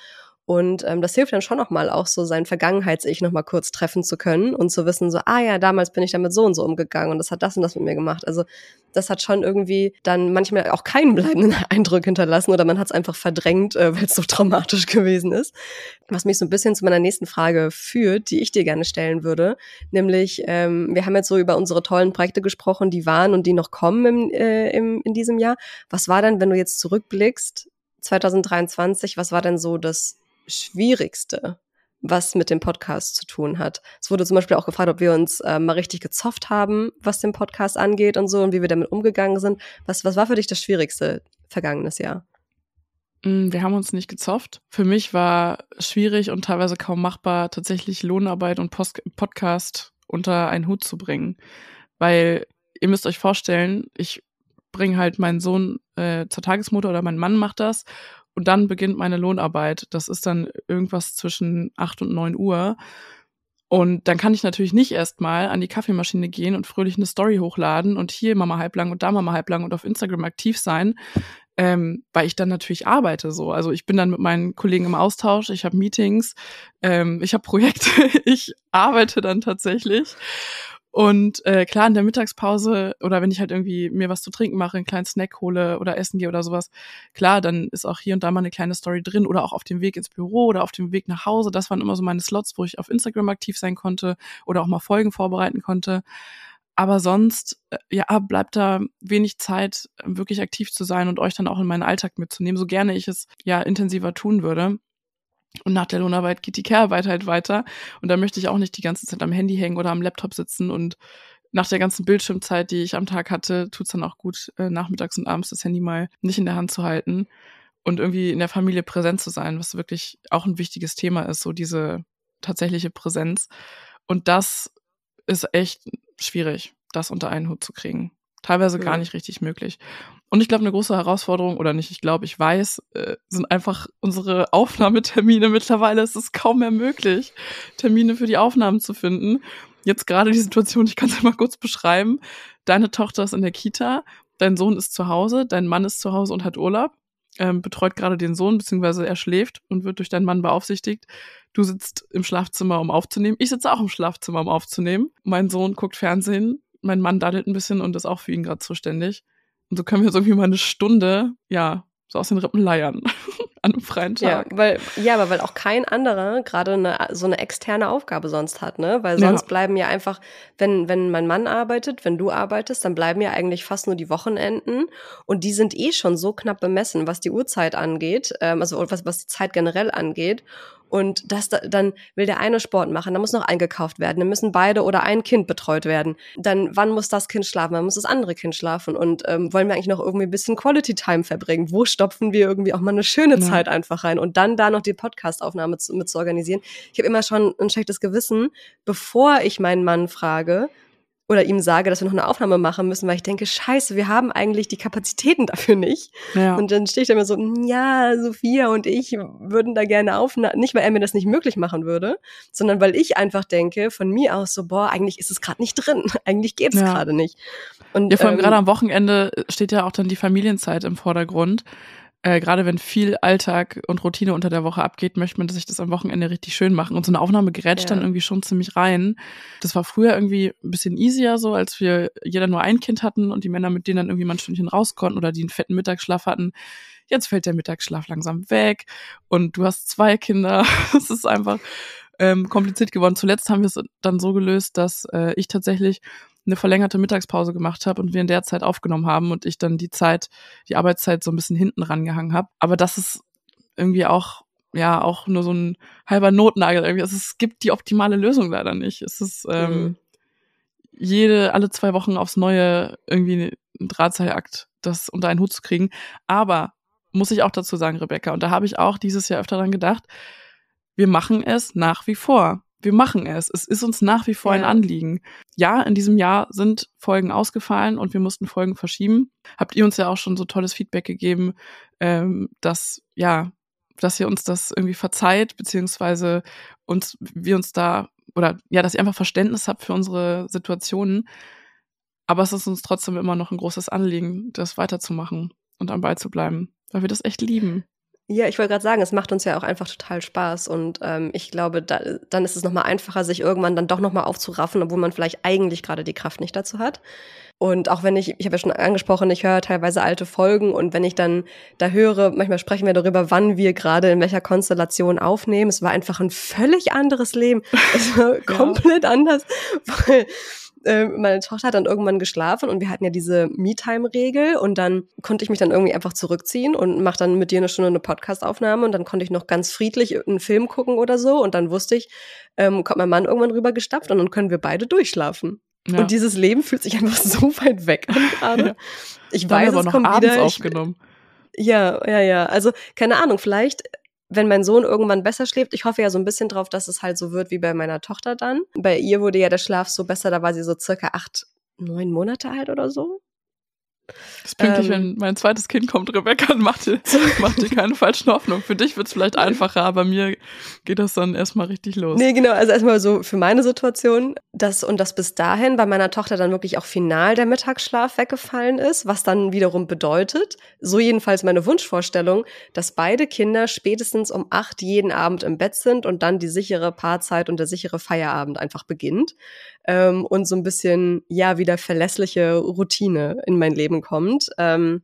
Und ähm, das hilft dann schon nochmal auch so sein Vergangenheits-Ich nochmal kurz treffen zu können und zu wissen, so, ah ja, damals bin ich damit so und so umgegangen und das hat das und das mit mir gemacht. Also das hat schon irgendwie dann manchmal auch keinen bleibenden Eindruck hinterlassen oder man hat es einfach verdrängt, äh, weil es so traumatisch gewesen ist. Was mich so ein bisschen zu meiner nächsten Frage führt, die ich dir gerne stellen würde, nämlich ähm, wir haben jetzt so über unsere tollen Projekte gesprochen, die waren und die noch kommen im, äh, im, in diesem Jahr. Was war denn, wenn du jetzt zurückblickst, 2023, was war denn so das Schwierigste, was mit dem Podcast zu tun hat. Es wurde zum Beispiel auch gefragt, ob wir uns äh, mal richtig gezofft haben, was den Podcast angeht und so und wie wir damit umgegangen sind. Was, was war für dich das Schwierigste vergangenes Jahr? Mm, wir haben uns nicht gezofft. Für mich war schwierig und teilweise kaum machbar, tatsächlich Lohnarbeit und Post Podcast unter einen Hut zu bringen. Weil ihr müsst euch vorstellen, ich bringe halt meinen Sohn äh, zur Tagesmutter oder mein Mann macht das und dann beginnt meine Lohnarbeit. Das ist dann irgendwas zwischen acht und neun Uhr. Und dann kann ich natürlich nicht erstmal an die Kaffeemaschine gehen und fröhlich eine Story hochladen und hier Mama halblang und da Mama halblang und auf Instagram aktiv sein, ähm, weil ich dann natürlich arbeite so. Also ich bin dann mit meinen Kollegen im Austausch, ich habe Meetings, ähm, ich habe Projekte, ich arbeite dann tatsächlich. Und äh, klar, in der Mittagspause oder wenn ich halt irgendwie mir was zu trinken mache, einen kleinen Snack hole oder essen gehe oder sowas, klar, dann ist auch hier und da mal eine kleine Story drin oder auch auf dem Weg ins Büro oder auf dem Weg nach Hause. Das waren immer so meine Slots, wo ich auf Instagram aktiv sein konnte oder auch mal Folgen vorbereiten konnte. Aber sonst, äh, ja, bleibt da wenig Zeit, wirklich aktiv zu sein und euch dann auch in meinen Alltag mitzunehmen, so gerne ich es ja intensiver tun würde. Und nach der Lohnarbeit geht die Care-Arbeit halt weiter. Und da möchte ich auch nicht die ganze Zeit am Handy hängen oder am Laptop sitzen und nach der ganzen Bildschirmzeit, die ich am Tag hatte, tut's dann auch gut, äh, nachmittags und abends das Handy mal nicht in der Hand zu halten und irgendwie in der Familie präsent zu sein, was wirklich auch ein wichtiges Thema ist, so diese tatsächliche Präsenz. Und das ist echt schwierig, das unter einen Hut zu kriegen. Teilweise gar nicht richtig möglich. Und ich glaube, eine große Herausforderung, oder nicht, ich glaube, ich weiß, äh, sind einfach unsere Aufnahmetermine. Mittlerweile ist es kaum mehr möglich, Termine für die Aufnahmen zu finden. Jetzt gerade die Situation, ich kann es mal kurz beschreiben. Deine Tochter ist in der Kita, dein Sohn ist zu Hause, dein Mann ist zu Hause und hat Urlaub ähm, betreut gerade den Sohn, beziehungsweise er schläft und wird durch deinen Mann beaufsichtigt. Du sitzt im Schlafzimmer, um aufzunehmen. Ich sitze auch im Schlafzimmer, um aufzunehmen. Mein Sohn guckt Fernsehen, mein Mann daddelt ein bisschen und ist auch für ihn gerade zuständig. Und so können wir jetzt irgendwie mal eine Stunde, ja, so aus den Rippen leiern an einem freien Tag. Ja, weil, ja, aber weil auch kein anderer gerade eine, so eine externe Aufgabe sonst hat, ne? Weil sonst ja. bleiben ja einfach, wenn, wenn mein Mann arbeitet, wenn du arbeitest, dann bleiben ja eigentlich fast nur die Wochenenden und die sind eh schon so knapp bemessen, was die Uhrzeit angeht, ähm, also was, was die Zeit generell angeht. Und das dann will der eine Sport machen, dann muss noch eingekauft werden, dann müssen beide oder ein Kind betreut werden. Dann wann muss das Kind schlafen, wann muss das andere Kind schlafen und ähm, wollen wir eigentlich noch irgendwie ein bisschen Quality Time verbringen? Wo stopfen wir irgendwie auch mal eine schöne ja. Zeit einfach rein und dann da noch die Podcastaufnahme zu, mit zu organisieren? Ich habe immer schon ein schlechtes Gewissen, bevor ich meinen Mann frage, oder ihm sage, dass wir noch eine Aufnahme machen müssen, weil ich denke, scheiße, wir haben eigentlich die Kapazitäten dafür nicht. Ja. Und dann stehe ich da immer so, ja, Sophia und ich würden da gerne aufnehmen, nicht weil er mir das nicht möglich machen würde, sondern weil ich einfach denke, von mir aus so, boah, eigentlich ist es gerade nicht drin, eigentlich geht's ja. gerade nicht. Und, ja, vor allem ähm, gerade am Wochenende steht ja auch dann die Familienzeit im Vordergrund äh, gerade wenn viel Alltag und Routine unter der Woche abgeht, möchte man sich das am Wochenende richtig schön machen. Und so eine Aufnahme gerätscht ja. dann irgendwie schon ziemlich rein. Das war früher irgendwie ein bisschen easier so, als wir jeder nur ein Kind hatten und die Männer mit denen dann irgendwie mal ein Stündchen raus konnten oder die einen fetten Mittagsschlaf hatten. Jetzt fällt der Mittagsschlaf langsam weg und du hast zwei Kinder. Es ist einfach ähm, kompliziert geworden. Zuletzt haben wir es dann so gelöst, dass äh, ich tatsächlich eine verlängerte Mittagspause gemacht habe und wir in der Zeit aufgenommen haben und ich dann die Zeit, die Arbeitszeit so ein bisschen hinten rangehangen habe. Aber das ist irgendwie auch ja auch nur so ein halber Notnagel irgendwie. Also es gibt die optimale Lösung leider nicht. Es ist ähm, mhm. jede alle zwei Wochen aufs Neue irgendwie ein Drahtseilakt, das unter einen Hut zu kriegen. Aber muss ich auch dazu sagen, Rebecca, und da habe ich auch dieses Jahr öfter dran gedacht, wir machen es nach wie vor wir machen es. Es ist uns nach wie vor ja. ein Anliegen. Ja, in diesem Jahr sind Folgen ausgefallen und wir mussten Folgen verschieben. Habt ihr uns ja auch schon so tolles Feedback gegeben, ähm, dass ja, dass ihr uns das irgendwie verzeiht, beziehungsweise uns, wir uns da oder ja, dass ihr einfach Verständnis habt für unsere Situationen. Aber es ist uns trotzdem immer noch ein großes Anliegen, das weiterzumachen und am Ball zu bleiben, weil wir das echt lieben. Ja, ich wollte gerade sagen, es macht uns ja auch einfach total Spaß und ähm, ich glaube, da, dann ist es nochmal einfacher, sich irgendwann dann doch nochmal aufzuraffen, obwohl man vielleicht eigentlich gerade die Kraft nicht dazu hat. Und auch wenn ich, ich habe ja schon angesprochen, ich höre teilweise alte Folgen und wenn ich dann da höre, manchmal sprechen wir darüber, wann wir gerade in welcher Konstellation aufnehmen. Es war einfach ein völlig anderes Leben. Es war komplett ja. anders, weil ähm, meine Tochter hat dann irgendwann geschlafen und wir hatten ja diese Me-Time-Regel und dann konnte ich mich dann irgendwie einfach zurückziehen und mache dann mit dir eine Stunde eine Podcast-Aufnahme und dann konnte ich noch ganz friedlich einen Film gucken oder so und dann wusste ich, ähm, kommt mein Mann irgendwann rüber gestapft und dann können wir beide durchschlafen. Ja. Und dieses Leben fühlt sich einfach so weit weg an gerade. Ja. Ich weiß, aber es noch kommt abends wieder. aufgenommen. Ich, ja, ja, ja. Also keine Ahnung. Vielleicht wenn mein Sohn irgendwann besser schläft, ich hoffe ja so ein bisschen drauf, dass es halt so wird wie bei meiner Tochter dann. Bei ihr wurde ja der Schlaf so besser, da war sie so circa acht, neun Monate alt oder so. Das ist pünktlich, ähm, wenn mein zweites Kind kommt, Rebecca, und macht dir, macht dir keine falschen Hoffnungen. Für dich wird es vielleicht einfacher, aber mir geht das dann erstmal richtig los. Nee, genau, also erstmal so für meine Situation, dass und das bis dahin bei meiner Tochter dann wirklich auch final der Mittagsschlaf weggefallen ist, was dann wiederum bedeutet, so jedenfalls meine Wunschvorstellung, dass beide Kinder spätestens um acht jeden Abend im Bett sind und dann die sichere Paarzeit und der sichere Feierabend einfach beginnt ähm, und so ein bisschen, ja, wieder verlässliche Routine in mein Leben kommt. Ähm,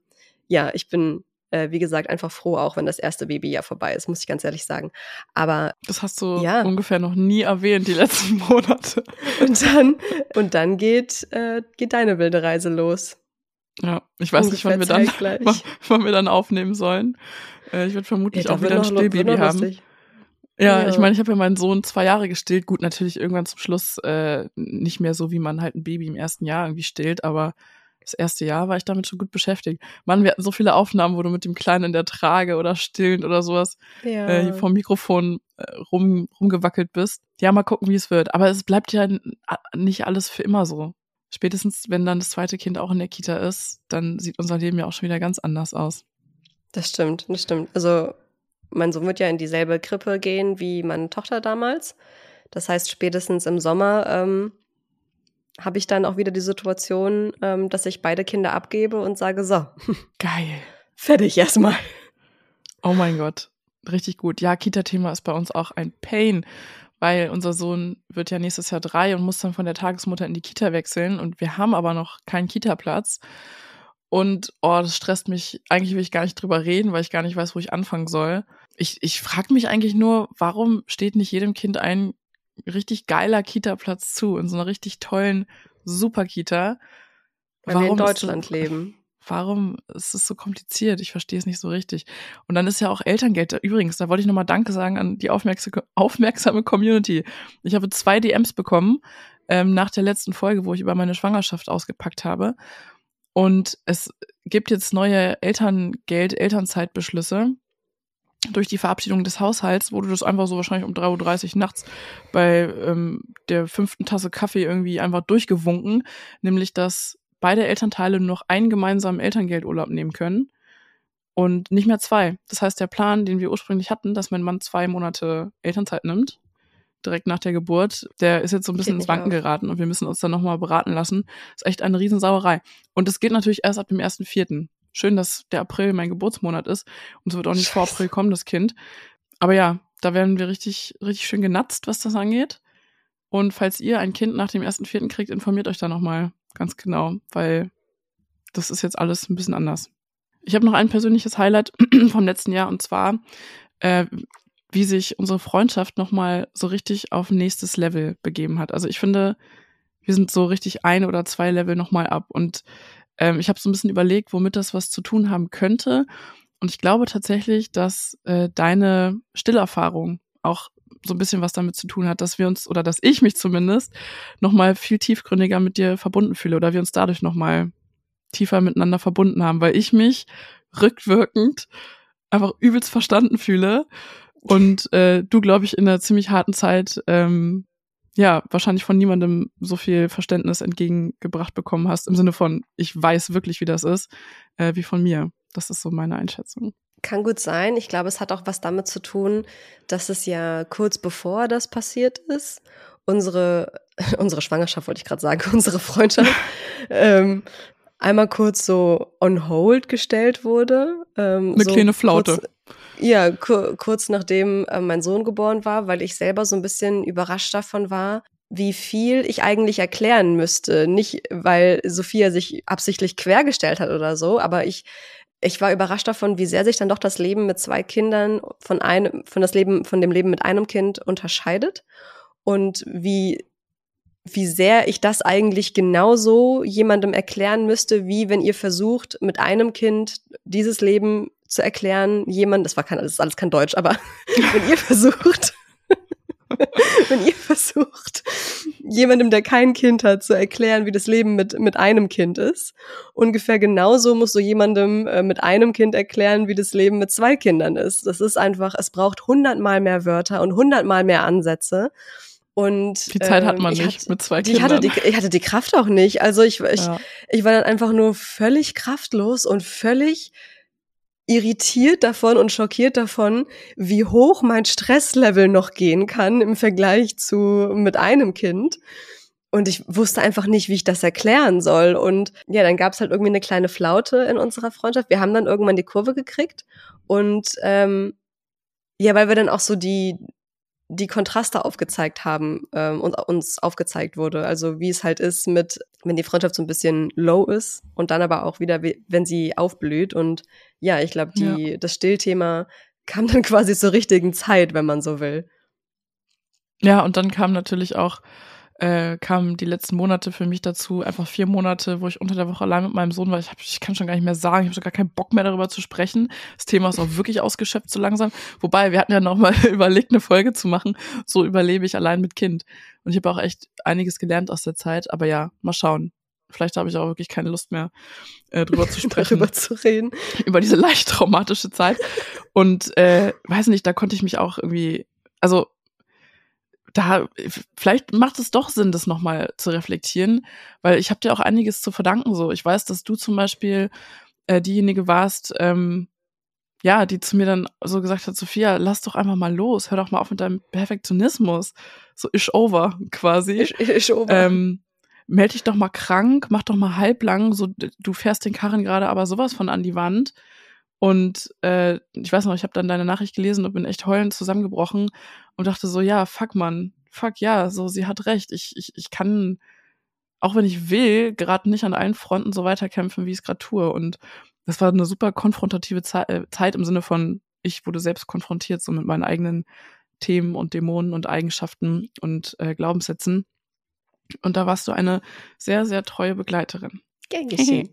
ja, ich bin äh, wie gesagt, einfach froh, auch wenn das erste Baby ja vorbei ist, muss ich ganz ehrlich sagen. Aber das hast du ja. ungefähr noch nie erwähnt die letzten Monate. Und dann und dann geht äh, geht deine wilde Reise los. Ja, ich weiß ungefähr nicht, wann wir dann wann wir dann aufnehmen sollen. Äh, ich werde vermutlich ja, auch wieder ein Stillbaby haben. Lustig. Ja, ja, ich meine, ich habe ja meinen Sohn zwei Jahre gestillt. Gut, natürlich irgendwann zum Schluss äh, nicht mehr so, wie man halt ein Baby im ersten Jahr irgendwie stillt, aber das erste Jahr war ich damit schon gut beschäftigt. Mann, wir hatten so viele Aufnahmen, wo du mit dem Kleinen in der Trage oder stillend oder sowas ja. äh, hier vom Mikrofon äh, rum, rumgewackelt bist. Ja, mal gucken, wie es wird. Aber es bleibt ja nicht alles für immer so. Spätestens, wenn dann das zweite Kind auch in der Kita ist, dann sieht unser Leben ja auch schon wieder ganz anders aus. Das stimmt, das stimmt. Also mein Sohn wird ja in dieselbe Krippe gehen wie meine Tochter damals. Das heißt, spätestens im Sommer ähm, habe ich dann auch wieder die Situation, ähm, dass ich beide Kinder abgebe und sage, so. Geil. Fertig erstmal. Oh mein Gott. Richtig gut. Ja, Kita-Thema ist bei uns auch ein Pain, weil unser Sohn wird ja nächstes Jahr drei und muss dann von der Tagesmutter in die Kita wechseln und wir haben aber noch keinen Kita-Platz. Und oh, das stresst mich. Eigentlich will ich gar nicht drüber reden, weil ich gar nicht weiß, wo ich anfangen soll. Ich, ich frage mich eigentlich nur, warum steht nicht jedem Kind ein richtig geiler Kita-Platz zu, in so einer richtig tollen Super-Kita. Weil warum wir in Deutschland so, leben. Warum ist es so kompliziert? Ich verstehe es nicht so richtig. Und dann ist ja auch Elterngeld. Übrigens, da wollte ich nochmal Danke sagen an die aufmerksame Community. Ich habe zwei DMs bekommen ähm, nach der letzten Folge, wo ich über meine Schwangerschaft ausgepackt habe. Und es gibt jetzt neue Elterngeld, Elternzeitbeschlüsse durch die Verabschiedung des Haushalts wurde das einfach so wahrscheinlich um 3.30 Uhr nachts bei ähm, der fünften Tasse Kaffee irgendwie einfach durchgewunken, nämlich dass beide Elternteile nur noch einen gemeinsamen Elterngeldurlaub nehmen können und nicht mehr zwei. Das heißt, der Plan, den wir ursprünglich hatten, dass mein Mann zwei Monate Elternzeit nimmt, direkt nach der Geburt, der ist jetzt so ein bisschen ins Wanken geraten und wir müssen uns dann nochmal beraten lassen. Das ist echt eine Riesensauerei. Und es geht natürlich erst ab dem ersten Vierten. Schön, dass der April mein Geburtsmonat ist und es wird auch nicht vor April kommen, das Kind. Aber ja, da werden wir richtig, richtig schön genatzt, was das angeht. Und falls ihr ein Kind nach dem ersten Vierten kriegt, informiert euch da nochmal ganz genau, weil das ist jetzt alles ein bisschen anders. Ich habe noch ein persönliches Highlight vom letzten Jahr und zwar, äh, wie sich unsere Freundschaft nochmal so richtig auf nächstes Level begeben hat. Also ich finde, wir sind so richtig ein oder zwei Level nochmal ab und ähm, ich habe so ein bisschen überlegt, womit das was zu tun haben könnte. Und ich glaube tatsächlich, dass äh, deine Stillerfahrung auch so ein bisschen was damit zu tun hat, dass wir uns oder dass ich mich zumindest noch mal viel tiefgründiger mit dir verbunden fühle oder wir uns dadurch noch mal tiefer miteinander verbunden haben, weil ich mich rückwirkend einfach übelst verstanden fühle und äh, du glaube ich in einer ziemlich harten Zeit ähm, ja, wahrscheinlich von niemandem so viel Verständnis entgegengebracht bekommen hast, im Sinne von, ich weiß wirklich, wie das ist, äh, wie von mir. Das ist so meine Einschätzung. Kann gut sein. Ich glaube, es hat auch was damit zu tun, dass es ja kurz bevor das passiert ist, unsere, unsere Schwangerschaft wollte ich gerade sagen, unsere Freundschaft, ähm, einmal kurz so on hold gestellt wurde. Ähm, Eine so kleine Flaute. Kurz, ja, kur kurz nachdem äh, mein Sohn geboren war, weil ich selber so ein bisschen überrascht davon war, wie viel ich eigentlich erklären müsste. Nicht, weil Sophia sich absichtlich quergestellt hat oder so, aber ich, ich war überrascht davon, wie sehr sich dann doch das Leben mit zwei Kindern von einem, von das Leben, von dem Leben mit einem Kind unterscheidet und wie wie sehr ich das eigentlich genauso jemandem erklären müsste, wie wenn ihr versucht, mit einem Kind dieses Leben zu erklären, jemand, das war kein, das ist alles kein Deutsch, aber wenn ihr versucht, wenn ihr versucht, jemandem, der kein Kind hat, zu erklären, wie das Leben mit, mit einem Kind ist, ungefähr genauso musst du jemandem äh, mit einem Kind erklären, wie das Leben mit zwei Kindern ist. Das ist einfach, es braucht hundertmal mehr Wörter und hundertmal mehr Ansätze. Und die Zeit ähm, hat man nicht hatte, mit zwei Kindern. Ich hatte, die, ich hatte die Kraft auch nicht. Also ich, ich, ja. ich war dann einfach nur völlig kraftlos und völlig irritiert davon und schockiert davon, wie hoch mein Stresslevel noch gehen kann im Vergleich zu mit einem Kind. Und ich wusste einfach nicht, wie ich das erklären soll. Und ja, dann gab es halt irgendwie eine kleine Flaute in unserer Freundschaft. Wir haben dann irgendwann die Kurve gekriegt. Und ähm, ja, weil wir dann auch so die, die Kontraste aufgezeigt haben ähm, und uns aufgezeigt wurde. Also wie es halt ist mit, wenn die Freundschaft so ein bisschen low ist und dann aber auch wieder, wenn sie aufblüht. Und ja, ich glaube, die ja. das Stillthema kam dann quasi zur richtigen Zeit, wenn man so will. Ja, und dann kam natürlich auch äh, kamen die letzten Monate für mich dazu, einfach vier Monate, wo ich unter der Woche allein mit meinem Sohn war. Ich, hab, ich kann schon gar nicht mehr sagen, ich habe schon gar keinen Bock mehr darüber zu sprechen. Das Thema ist auch wirklich ausgeschöpft so langsam. Wobei, wir hatten ja noch mal überlegt, eine Folge zu machen. So überlebe ich allein mit Kind. Und ich habe auch echt einiges gelernt aus der Zeit. Aber ja, mal schauen. Vielleicht habe ich auch wirklich keine Lust mehr, äh, drüber zu sprechen. darüber zu reden. Über diese leicht traumatische Zeit. Und äh, weiß nicht, da konnte ich mich auch irgendwie, also da vielleicht macht es doch Sinn, das nochmal zu reflektieren, weil ich habe dir auch einiges zu verdanken. So, ich weiß, dass du zum Beispiel äh, diejenige warst, ähm, ja, die zu mir dann so gesagt hat, Sophia, lass doch einfach mal los, hör doch mal auf mit deinem Perfektionismus. So ish over quasi. Ish, ish over. Ähm, meld dich doch mal krank, mach doch mal halblang, so du fährst den Karren gerade aber sowas von an die Wand. Und äh, ich weiß noch, ich habe dann deine Nachricht gelesen und bin echt heulend zusammengebrochen und dachte so, ja, fuck man, fuck ja, so sie hat recht. Ich, ich, ich kann, auch wenn ich will, gerade nicht an allen Fronten so weiterkämpfen, wie ich es gerade tue. Und das war eine super konfrontative Ze äh, Zeit im Sinne von, ich wurde selbst konfrontiert so mit meinen eigenen Themen und Dämonen und Eigenschaften und äh, Glaubenssätzen. Und da warst du eine sehr, sehr treue Begleiterin. Gern geschehen.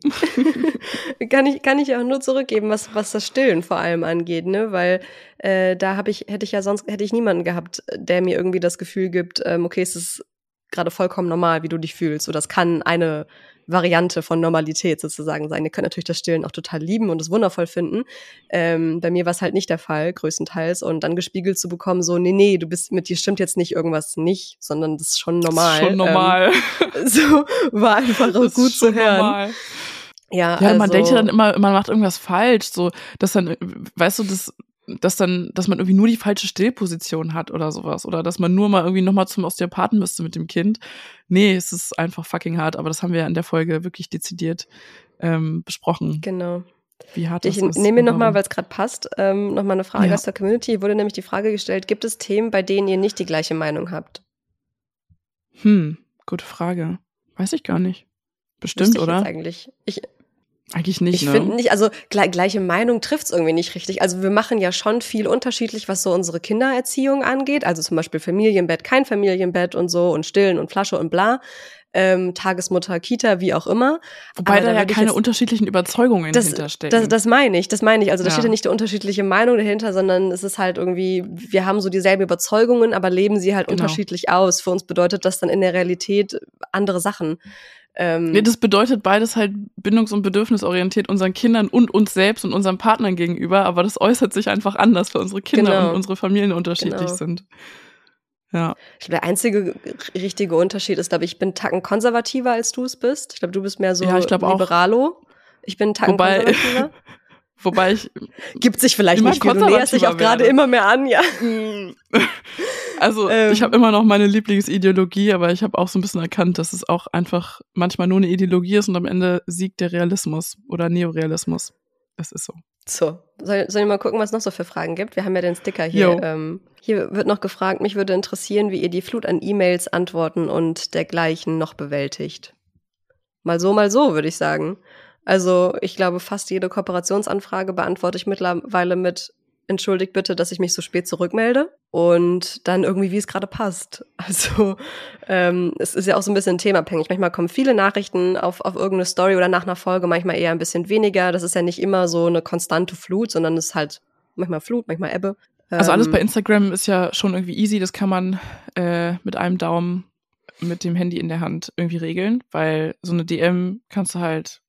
kann ich kann ich auch nur zurückgeben, was was das Stillen vor allem angeht, ne, weil äh, da habe ich hätte ich ja sonst hätte ich niemanden gehabt, der mir irgendwie das Gefühl gibt, ähm, okay, es ist gerade vollkommen normal, wie du dich fühlst. So, das kann eine Variante von Normalität sozusagen sein. Ihr könnt natürlich das Stillen auch total lieben und es wundervoll finden. Ähm, bei mir war es halt nicht der Fall, größtenteils. Und dann gespiegelt zu bekommen, so, nee, nee, du bist mit dir stimmt jetzt nicht irgendwas nicht, sondern das ist schon normal. Das ist schon normal. Ähm, so war einfach auch gut zu hören. Normal. Ja, ja also, man denkt ja dann immer, man macht irgendwas falsch, so, dass dann, weißt du, das dass dann, dass man irgendwie nur die falsche Stillposition hat oder sowas. Oder dass man nur mal irgendwie nochmal zum Osteopathen müsste mit dem Kind. Nee, es ist einfach fucking hart, aber das haben wir ja in der Folge wirklich dezidiert ähm, besprochen. Genau. Wie hart ich das ist. Ich nehme mir nochmal, weil es gerade passt, ähm, nochmal eine Frage ja. aus der Community. Wurde nämlich die Frage gestellt, gibt es Themen, bei denen ihr nicht die gleiche Meinung habt? Hm, gute Frage. Weiß ich gar nicht. Bestimmt, ich oder? Eigentlich. Ich, eigentlich nicht. Ich ne? finde nicht, also gleiche Meinung trifft's irgendwie nicht richtig. Also wir machen ja schon viel unterschiedlich, was so unsere Kindererziehung angeht. Also zum Beispiel Familienbett, kein Familienbett und so und Stillen und Flasche und bla. Ähm, Tagesmutter, Kita, wie auch immer. Wobei da ja keine jetzt, unterschiedlichen Überzeugungen das, hinterstecken. Das, das meine ich, das meine ich. Also da ja. steht ja nicht die unterschiedliche Meinung dahinter, sondern es ist halt irgendwie, wir haben so dieselben Überzeugungen, aber leben sie halt genau. unterschiedlich aus. Für uns bedeutet das dann in der Realität andere Sachen. Ähm, nee, das bedeutet beides halt bindungs- und bedürfnisorientiert unseren Kindern und uns selbst und unseren Partnern gegenüber, aber das äußert sich einfach anders, weil unsere Kinder genau. und unsere Familien unterschiedlich genau. sind. Ja. Ich glaube, der einzige richtige Unterschied ist, glaube ich, ich bin Tacken konservativer als du es bist. Ich glaube, du bist mehr so ja, ich Liberalo. Auch. Ich bin Tacken Wobei, konservativer. Wobei ich. Gibt sich vielleicht nicht viel. Du näherst dich auch gerade immer mehr an, ja. Also ähm, ich habe immer noch meine Lieblingsideologie, aber ich habe auch so ein bisschen erkannt, dass es auch einfach manchmal nur eine Ideologie ist und am Ende siegt der Realismus oder Neorealismus. Das ist so. So, soll, soll ich mal gucken, was es noch so für Fragen gibt? Wir haben ja den Sticker hier. Ähm, hier wird noch gefragt, mich würde interessieren, wie ihr die Flut an E-Mails, Antworten und dergleichen noch bewältigt. Mal so, mal so, würde ich sagen. Also ich glaube, fast jede Kooperationsanfrage beantworte ich mittlerweile mit entschuldigt bitte, dass ich mich so spät zurückmelde und dann irgendwie, wie es gerade passt. Also ähm, es ist ja auch so ein bisschen themabhängig. Manchmal kommen viele Nachrichten auf, auf irgendeine Story oder nach einer Folge, manchmal eher ein bisschen weniger. Das ist ja nicht immer so eine konstante Flut, sondern es ist halt manchmal Flut, manchmal Ebbe. Also alles ähm, bei Instagram ist ja schon irgendwie easy. Das kann man äh, mit einem Daumen mit dem Handy in der Hand irgendwie regeln, weil so eine DM kannst du halt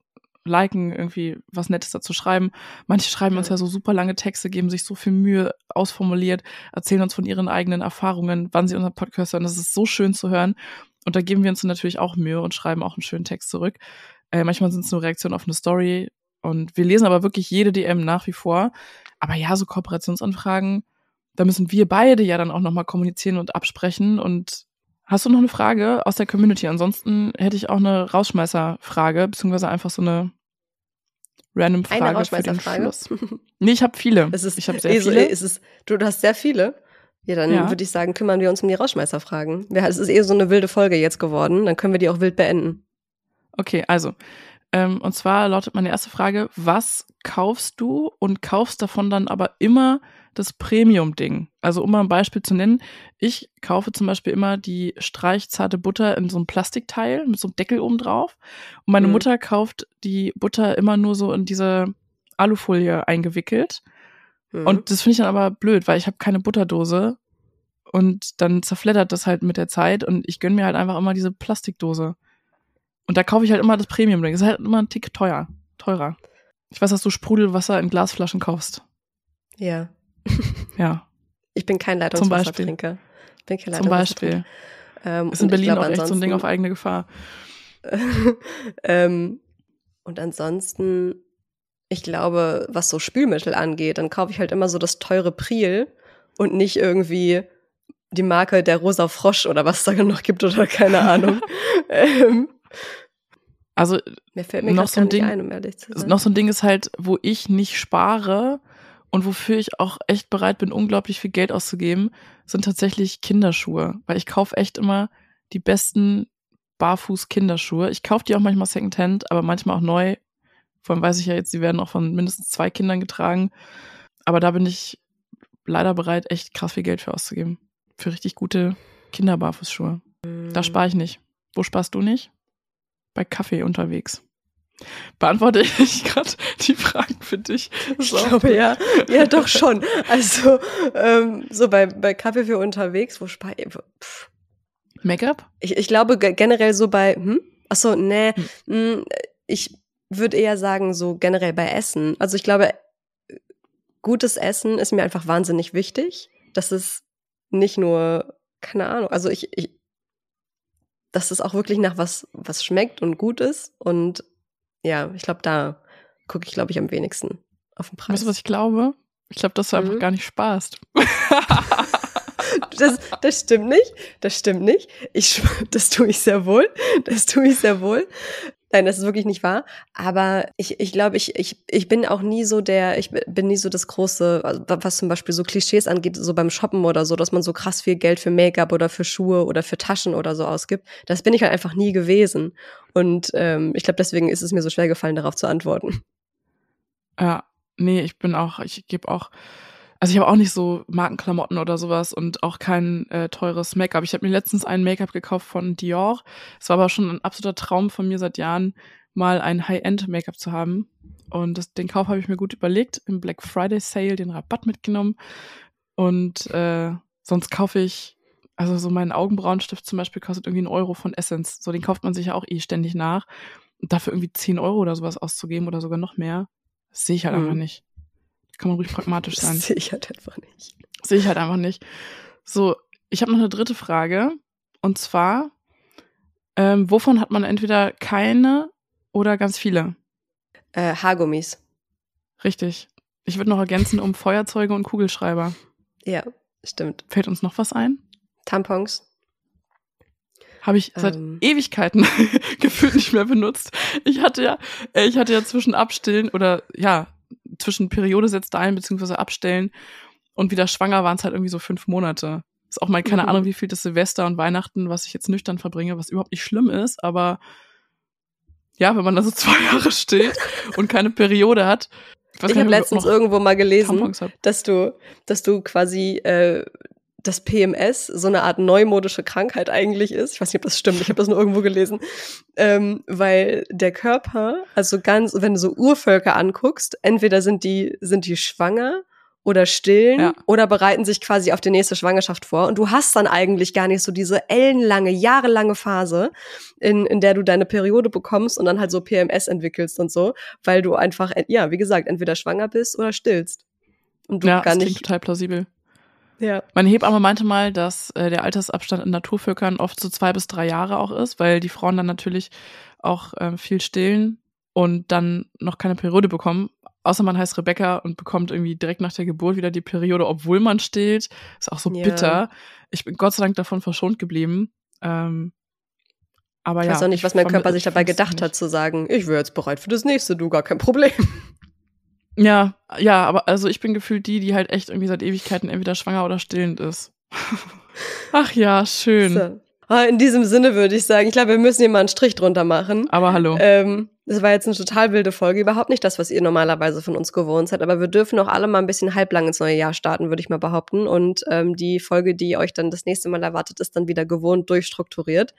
liken, irgendwie was Nettes dazu schreiben. Manche schreiben uns ja so super lange Texte, geben sich so viel Mühe ausformuliert, erzählen uns von ihren eigenen Erfahrungen, wann sie unseren Podcast hören. Das ist so schön zu hören. Und da geben wir uns natürlich auch Mühe und schreiben auch einen schönen Text zurück. Äh, manchmal sind es nur Reaktionen auf eine Story. Und wir lesen aber wirklich jede DM nach wie vor. Aber ja, so Kooperationsanfragen, da müssen wir beide ja dann auch nochmal kommunizieren und absprechen. Und Hast du noch eine Frage aus der Community? Ansonsten hätte ich auch eine Rausschmeißerfrage, beziehungsweise einfach so eine random Frage eine Rausschmeißerfrage. für den Schluss. Nee, ich habe viele. Es ist, ich habe sehr viele. Ist es, du hast sehr viele? Ja, dann ja. würde ich sagen, kümmern wir uns um die Rausschmeißerfragen. Es ist eher so eine wilde Folge jetzt geworden, dann können wir die auch wild beenden. Okay, also Ähm, und zwar lautet meine erste Frage, was kaufst du und kaufst davon dann aber immer das Premium-Ding? Also um mal ein Beispiel zu nennen, ich kaufe zum Beispiel immer die streichzarte Butter in so einem Plastikteil mit so einem Deckel oben drauf. Und meine Mhm. Mutter kauft die Butter immer nur so in diese Alufolie eingewickelt. Mhm. Und das finde ich dann aber blöd, weil ich habe keine Butterdose. Und dann zerfleddert das halt mit der Zeit und ich gönn mir halt einfach immer diese Plastikdose. Und da kaufe ich halt immer das Premium-Ding. Das ist halt immer ein Tick teuer, teurer. Ich weiß, dass du Sprudelwasser in Glasflaschen kaufst. ja. Ja, Ich bin kein. Leitungswassertrinker. Ich bin kein zum Beispiel. Ähm, Ist in Berlin glaube, auch echt so ein Ding auf eigene Gefahr. ähm, und ansonsten, ich glaube, was so Spülmittel angeht, dann kaufe ich halt immer so das teure Priel und nicht irgendwie die Marke der Rosa Frosch oder was da noch gibt oder keine Ahnung. ähm, Also mir fällt mir Noch so ein Ding- ein, um sein. noch so ein Ding ist halt, wo ich nicht spare und wofür ich auch echt bereit bin, unglaublich viel Geld auszugeben, sind tatsächlich Kinderschuhe. Weil ich kaufe echt immer die besten Barfuß-Kinderschuhe. Ich kaufe die auch manchmal Secondhand, aber manchmal auch neu. Vor allem weiß ich ja jetzt, die werden auch von mindestens zwei Kindern getragen. Aber da bin ich leider bereit, echt krass viel Geld für auszugeben. Für richtig gute Kinderbarfußschuhe. Da spare ich nicht. Wo sparst du nicht? Bei Kaffee unterwegs. Beantworte ich gerade die Fragen für dich? Ich glaube ja, ja doch schon. Also ähm, so bei, bei Kaffee für unterwegs, wo spare. Make-up? Ich, ich glaube ge- generell so bei, hm? Achso, nee, Hm. mh, ich würde eher sagen, so generell bei Essen. Also ich glaube, gutes Essen ist mir einfach wahnsinnig wichtig. Das ist nicht nur, keine Ahnung, also ich, ich dass es auch wirklich nach was, was schmeckt und gut ist. Und ja, ich glaube, da gucke ich, glaube ich, am wenigsten auf den Preis. Weißt du, was ich glaube? Ich glaube, dass du einfach Mhm. gar nicht sparst. Das, das stimmt nicht. Das stimmt nicht. Ich, das tue ich sehr wohl. Das tue ich sehr wohl. Nein, das ist wirklich nicht wahr. Aber ich, ich glaube, ich, ich, ich bin auch nie so der, ich bin nie so das große, also was zum Beispiel so Klischees angeht, so beim Shoppen oder so, dass man so krass viel Geld für Make-up oder für Schuhe oder für Taschen oder so ausgibt. Das bin ich halt einfach nie gewesen. Und ähm, ich glaube, deswegen ist es mir so schwer gefallen, darauf zu antworten. Ja, nee, ich bin auch, ich gebe auch, also ich habe auch nicht so Markenklamotten oder sowas und auch kein äh, teures Make-up. Ich habe mir letztens ein Make-up gekauft von Dior. Es war aber schon ein absoluter Traum von mir seit Jahren, mal ein High-End-Make-up zu haben. Und das, den Kauf habe ich mir gut überlegt, im Black Friday Sale den Rabatt mitgenommen. Und äh, sonst kaufe ich, also so meinen Augenbrauenstift zum Beispiel kostet irgendwie einen Euro von Essence. So, den kauft man sich ja auch eh ständig nach. Und dafür irgendwie 10 Euro oder sowas auszugeben oder sogar noch mehr, sehe ich halt Mhm. einfach nicht. Kann man ruhig pragmatisch sein. Das sehe ich halt einfach nicht. Sehe ich halt einfach nicht. So, ich habe noch eine dritte Frage. Und zwar, ähm, wovon hat man entweder keine oder ganz viele? Äh, Haargummis. Richtig. Ich würde noch ergänzen um Feuerzeuge und Kugelschreiber. Ja, stimmt. Fällt uns noch was ein? Tampons. Habe ich seit Ähm. Ewigkeiten gefühlt nicht mehr benutzt. Ich hatte ja, äh, ich hatte ja zwischen Abstillen oder ja, zwischen Periode setzt ein, beziehungsweise Abstellen und wieder schwanger waren es halt irgendwie so fünf Monate. Ist auch mal keine Mhm. Ahnung, wie viel das Silvester und Weihnachten, was ich jetzt nüchtern verbringe, was überhaupt nicht schlimm ist, aber ja, wenn man da so zwei Jahre steht und keine Periode hat. Ich gar habe letztens irgendwo mal gelesen, dass du, dass du quasi äh, das PMS so eine Art neumodische Krankheit eigentlich ist. Ich weiß nicht, ob das stimmt. Ich habe das nur irgendwo gelesen, ähm, weil der Körper, also ganz, wenn du so Urvölker anguckst, entweder sind die sind die schwanger oder stillen Ja. oder bereiten sich quasi auf die nächste Schwangerschaft vor. Und du hast dann eigentlich gar nicht so diese ellenlange, jahrelange Phase, in, in der du deine Periode bekommst und dann halt so PMS entwickelst und so, weil du einfach, ja, wie gesagt, entweder schwanger bist oder stillst. Und du Ja, gar nicht. total plausibel. Ja. Meine Hebamme meinte mal, dass äh, der Altersabstand in Naturvölkern oft so zwei bis drei Jahre auch ist, weil die Frauen dann natürlich auch ähm, viel stillen und dann noch keine Periode bekommen. Außer man heißt Rebecca und bekommt irgendwie direkt nach der Geburt wieder die Periode, obwohl man stillt. Ist auch so Ja. bitter. Ich bin Gott sei Dank davon verschont geblieben. Ähm, aber Ich ja. weiß auch nicht, was mein Körper sich dabei gedacht hat, zu sagen, ich wäre jetzt bereit für das nächste, du, gar kein Problem. Ja, ja, aber also ich bin gefühlt die, die halt echt irgendwie seit Ewigkeiten entweder schwanger oder stillend ist. Ach ja, schön. So. Ah, in diesem Sinne würde ich sagen, ich glaube, wir müssen hier mal einen Strich drunter machen. Aber hallo. Ähm, das war jetzt eine total wilde Folge, überhaupt nicht das, was ihr normalerweise von uns gewohnt seid, aber wir dürfen auch alle mal ein bisschen halblang ins neue Jahr starten, würde ich mal behaupten. Und ähm, die Folge, die euch dann das nächste Mal erwartet, ist dann wieder gewohnt durchstrukturiert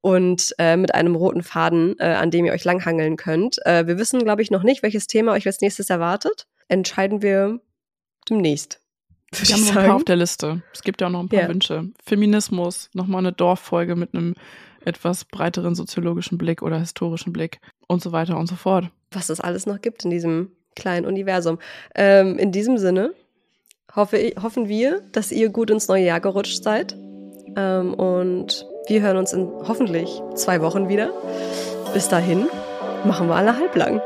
und äh, mit einem roten Faden, äh, an dem ihr euch langhangeln könnt. Äh, wir wissen, glaube ich, noch nicht, welches Thema euch als nächstes erwartet. Entscheiden wir demnächst. Wir haben noch ein paar auf der Liste. Es gibt ja auch noch ein paar Ja. Wünsche. Feminismus, nochmal eine Dorffolge mit einem etwas breiteren soziologischen Blick oder historischen Blick und so weiter und so fort. was es alles noch gibt in diesem kleinen Universum. Ähm, in diesem Sinne hoffe hoffen wir, dass ihr gut ins neue Jahr gerutscht seid. Ähm, und wir hören uns in hoffentlich zwei Wochen wieder. Bis dahin machen wir alle halblang.